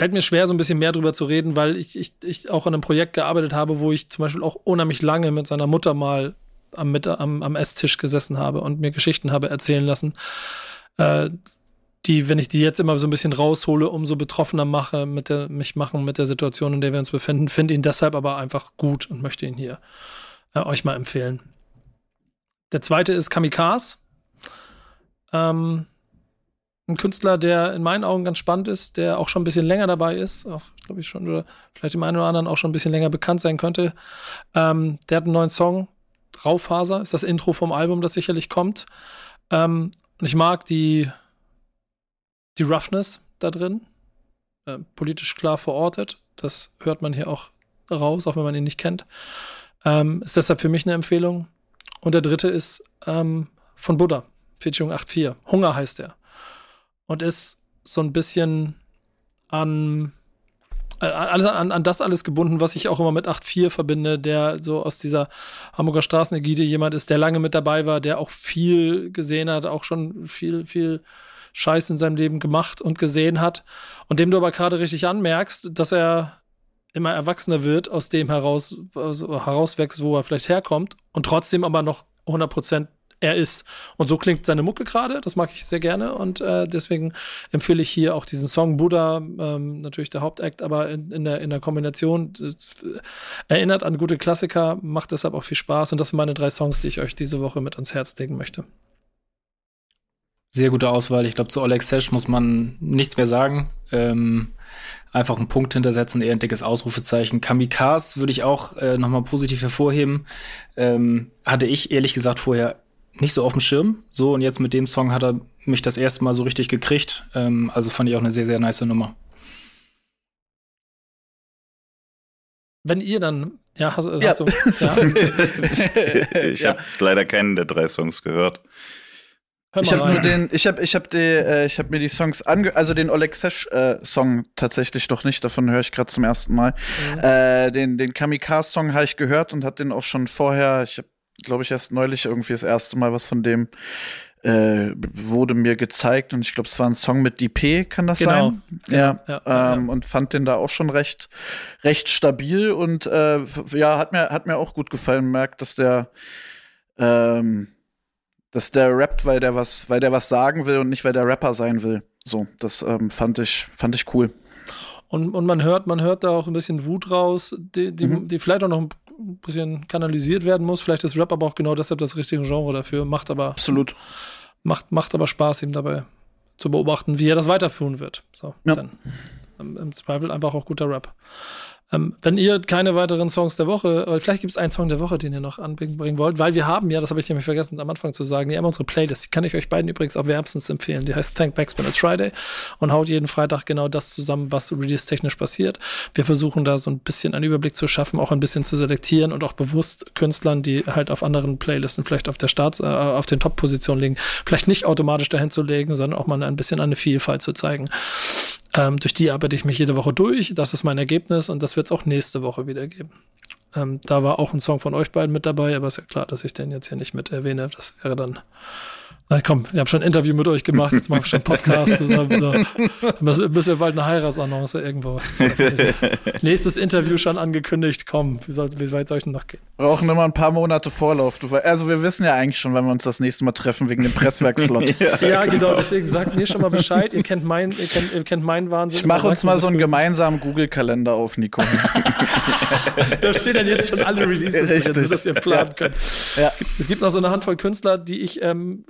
S1: fällt mir schwer, so ein bisschen mehr drüber zu reden, weil ich, ich, ich auch an einem Projekt gearbeitet habe, wo ich zum Beispiel auch unheimlich lange mit seiner Mutter mal am, am, am Esstisch gesessen habe und mir Geschichten habe erzählen lassen, äh, die, wenn ich die jetzt immer so ein bisschen raushole, umso betroffener mache, mit der, mich machen mit der Situation, in der wir uns befinden, finde ihn deshalb aber einfach gut und möchte ihn hier äh, euch mal empfehlen. Der zweite ist Kamikaze. Ähm, ein Künstler, der in meinen Augen ganz spannend ist, der auch schon ein bisschen länger dabei ist, auch glaube ich schon, oder vielleicht dem einen oder anderen auch schon ein bisschen länger bekannt sein könnte. Ähm, der hat einen neuen Song, Raufaser, ist das Intro vom Album, das sicherlich kommt. Ähm, und ich mag die, die Roughness da drin, äh, politisch klar verortet. Das hört man hier auch raus, auch wenn man ihn nicht kennt. Ähm, ist deshalb für mich eine Empfehlung. Und der dritte ist ähm, von Buddha, Featuring 8.4. Hunger heißt er. Und ist so ein bisschen an, äh, alles an, an das alles gebunden, was ich auch immer mit 8.4 verbinde, der so aus dieser Hamburger Straßenägide jemand ist, der lange mit dabei war, der auch viel gesehen hat, auch schon viel, viel Scheiß in seinem Leben gemacht und gesehen hat. Und dem du aber gerade richtig anmerkst, dass er immer erwachsener wird, aus dem heraus also herauswächst, wo er vielleicht herkommt und trotzdem aber noch 100 er ist. Und so klingt seine Mucke gerade, das mag ich sehr gerne und äh, deswegen empfehle ich hier auch diesen Song Buddha, ähm, natürlich der Hauptakt, aber in, in, der, in der Kombination erinnert an gute Klassiker, macht deshalb auch viel Spaß und das sind meine drei Songs, die ich euch diese Woche mit ans Herz legen möchte.
S4: Sehr gute Auswahl. Ich glaube, zu Oleg Sesh muss man nichts mehr sagen. Ähm, einfach einen Punkt hintersetzen, eher ein dickes Ausrufezeichen. Kamikaze würde ich auch äh, nochmal positiv hervorheben. Ähm, hatte ich ehrlich gesagt vorher nicht so auf dem Schirm. So, und jetzt mit dem Song hat er mich das erste Mal so richtig gekriegt. Ähm, also fand ich auch eine sehr, sehr nice Nummer.
S1: Wenn ihr dann, ja, hast, hast ja. du,
S6: ja? (laughs) (laughs) ich habe leider keinen der drei Songs gehört
S5: ich habe nur den, ich habe, ich habe äh, ich habe mir die Songs ange, also den Oleg Sesh äh, Song tatsächlich doch nicht. Davon höre ich gerade zum ersten Mal. Mhm. Äh, den, den Kamikaze Song habe ich gehört und hatte den auch schon vorher. Ich habe, glaube ich, erst neulich irgendwie das erste Mal was von dem äh, wurde mir gezeigt und ich glaube, es war ein Song mit DP, kann das genau. sein? Ja, ja, ja, ähm, ja, und fand den da auch schon recht, recht stabil und äh, ja, hat mir, hat mir auch gut gefallen. Merkt, dass der ähm, dass der rappt, weil der was, weil der was sagen will und nicht, weil der Rapper sein will. So, das ähm, fand ich, fand ich cool.
S1: Und, und man hört, man hört da auch ein bisschen Wut raus, die, die, mhm. die vielleicht auch noch ein bisschen kanalisiert werden muss. Vielleicht ist Rap aber auch genau deshalb das richtige Genre dafür. Macht aber
S5: absolut
S1: macht, macht aber Spaß, ihm dabei zu beobachten, wie er das weiterführen wird. So, ja. dann im, im Zweifel einfach auch guter Rap. Ähm, wenn ihr keine weiteren Songs der Woche, vielleicht gibt es einen Song der Woche, den ihr noch anbringen wollt, weil wir haben ja, das habe ich nämlich vergessen am Anfang zu sagen, die haben unsere Playlist, die kann ich euch beiden übrigens auch wärmstens empfehlen. Die heißt Thank Backspin It's Friday und haut jeden Freitag genau das zusammen, was release-technisch passiert. Wir versuchen da so ein bisschen einen Überblick zu schaffen, auch ein bisschen zu selektieren und auch bewusst Künstlern, die halt auf anderen Playlisten vielleicht auf der Starts, äh, auf den Top-Positionen liegen, vielleicht nicht automatisch dahin zu legen, sondern auch mal ein bisschen eine Vielfalt zu zeigen. Ähm, durch die arbeite ich mich jede Woche durch. Das ist mein Ergebnis und das wird es auch nächste Woche wieder geben. Ähm, da war auch ein Song von euch beiden mit dabei, aber ist ja klar, dass ich den jetzt hier nicht mit erwähne. Das wäre dann na komm, ich habe schon ein Interview mit euch gemacht, jetzt machen wir schon einen Podcast zusammen. So. (laughs) Müssen wir bald eine Heiratsannonce irgendwo. (laughs) Nächstes Interview schon angekündigt, komm, wie, soll, wie weit soll ich denn noch gehen?
S5: Brauchen immer ein paar Monate Vorlauf. Also wir wissen ja eigentlich schon, wann wir uns das nächste Mal treffen, wegen dem Presswerkslot. (laughs)
S1: ja, ja, genau, deswegen sagt mir schon mal Bescheid, ihr kennt mein, ihr kennt, ihr kennt meinen Wahnsinn.
S5: Ich mache uns mal so einen gemeinsamen Google-Kalender auf, Nico.
S1: da stehen dann jetzt schon alle Releases drin, sodass ihr planen könnt. Ja. Es, gibt, es, gibt, noch so eine Handvoll Künstler, die ich ähm,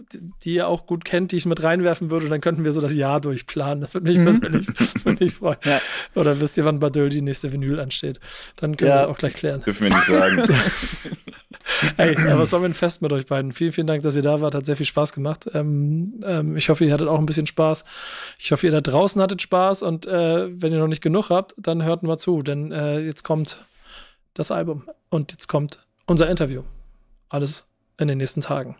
S1: die ihr auch gut kennt, die ich mit reinwerfen würde, dann könnten wir so das Jahr durchplanen. Das würde mich mhm. persönlich, (laughs) persönlich freuen. Ja. Oder wisst ihr, wann Badöl die nächste Vinyl ansteht? Dann können ja. wir das auch gleich klären.
S6: Dürfen wir nicht sagen. (laughs)
S1: Ey, aber es war mir ein Fest mit euch beiden. Vielen, vielen Dank, dass ihr da wart. Hat sehr viel Spaß gemacht. Ähm, ähm, ich hoffe, ihr hattet auch ein bisschen Spaß. Ich hoffe, ihr da draußen hattet Spaß. Und äh, wenn ihr noch nicht genug habt, dann hört mal zu, denn äh, jetzt kommt das Album und jetzt kommt unser Interview. Alles in den nächsten Tagen.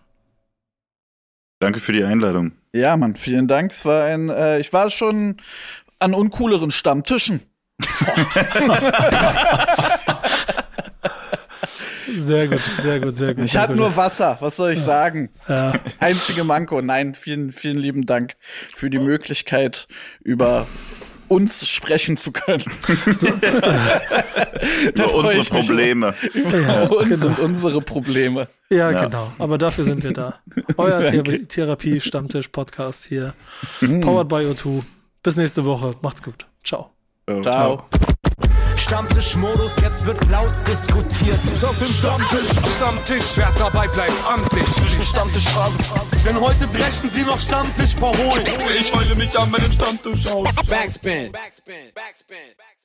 S6: Danke für die Einladung.
S5: Ja, Mann, vielen Dank. Es war ein, äh, ich war schon an uncooleren Stammtischen. (laughs)
S1: Sehr gut, sehr gut, sehr gut.
S5: Ich hatte nur Wasser, was soll ich sagen? Ja. Einzige Manko. Nein, vielen, vielen lieben Dank für die Möglichkeit, über uns sprechen zu können. (laughs)
S6: Über unsere Probleme.
S5: Über ja, uns genau. und unsere Probleme.
S1: Ja, ja, genau. Aber dafür sind wir da. (laughs) Euer Thera Therapie-Stammtisch-Podcast hier. Mhm. Powered by O2. Bis nächste Woche. Macht's gut. Ciao.
S5: Ciao. Ciao.
S2: Stammtischmodus, jetzt wird laut diskutiert.
S3: Auf dem Stammtisch, Stammtisch, wer dabei bleibt, amtlich. Stammtischphase. Denn heute dreschen sie noch Stammtisch verholen. Ich heule mich an meinem Stammtisch aus. Backspin. Backspin. Backspin. Backspin.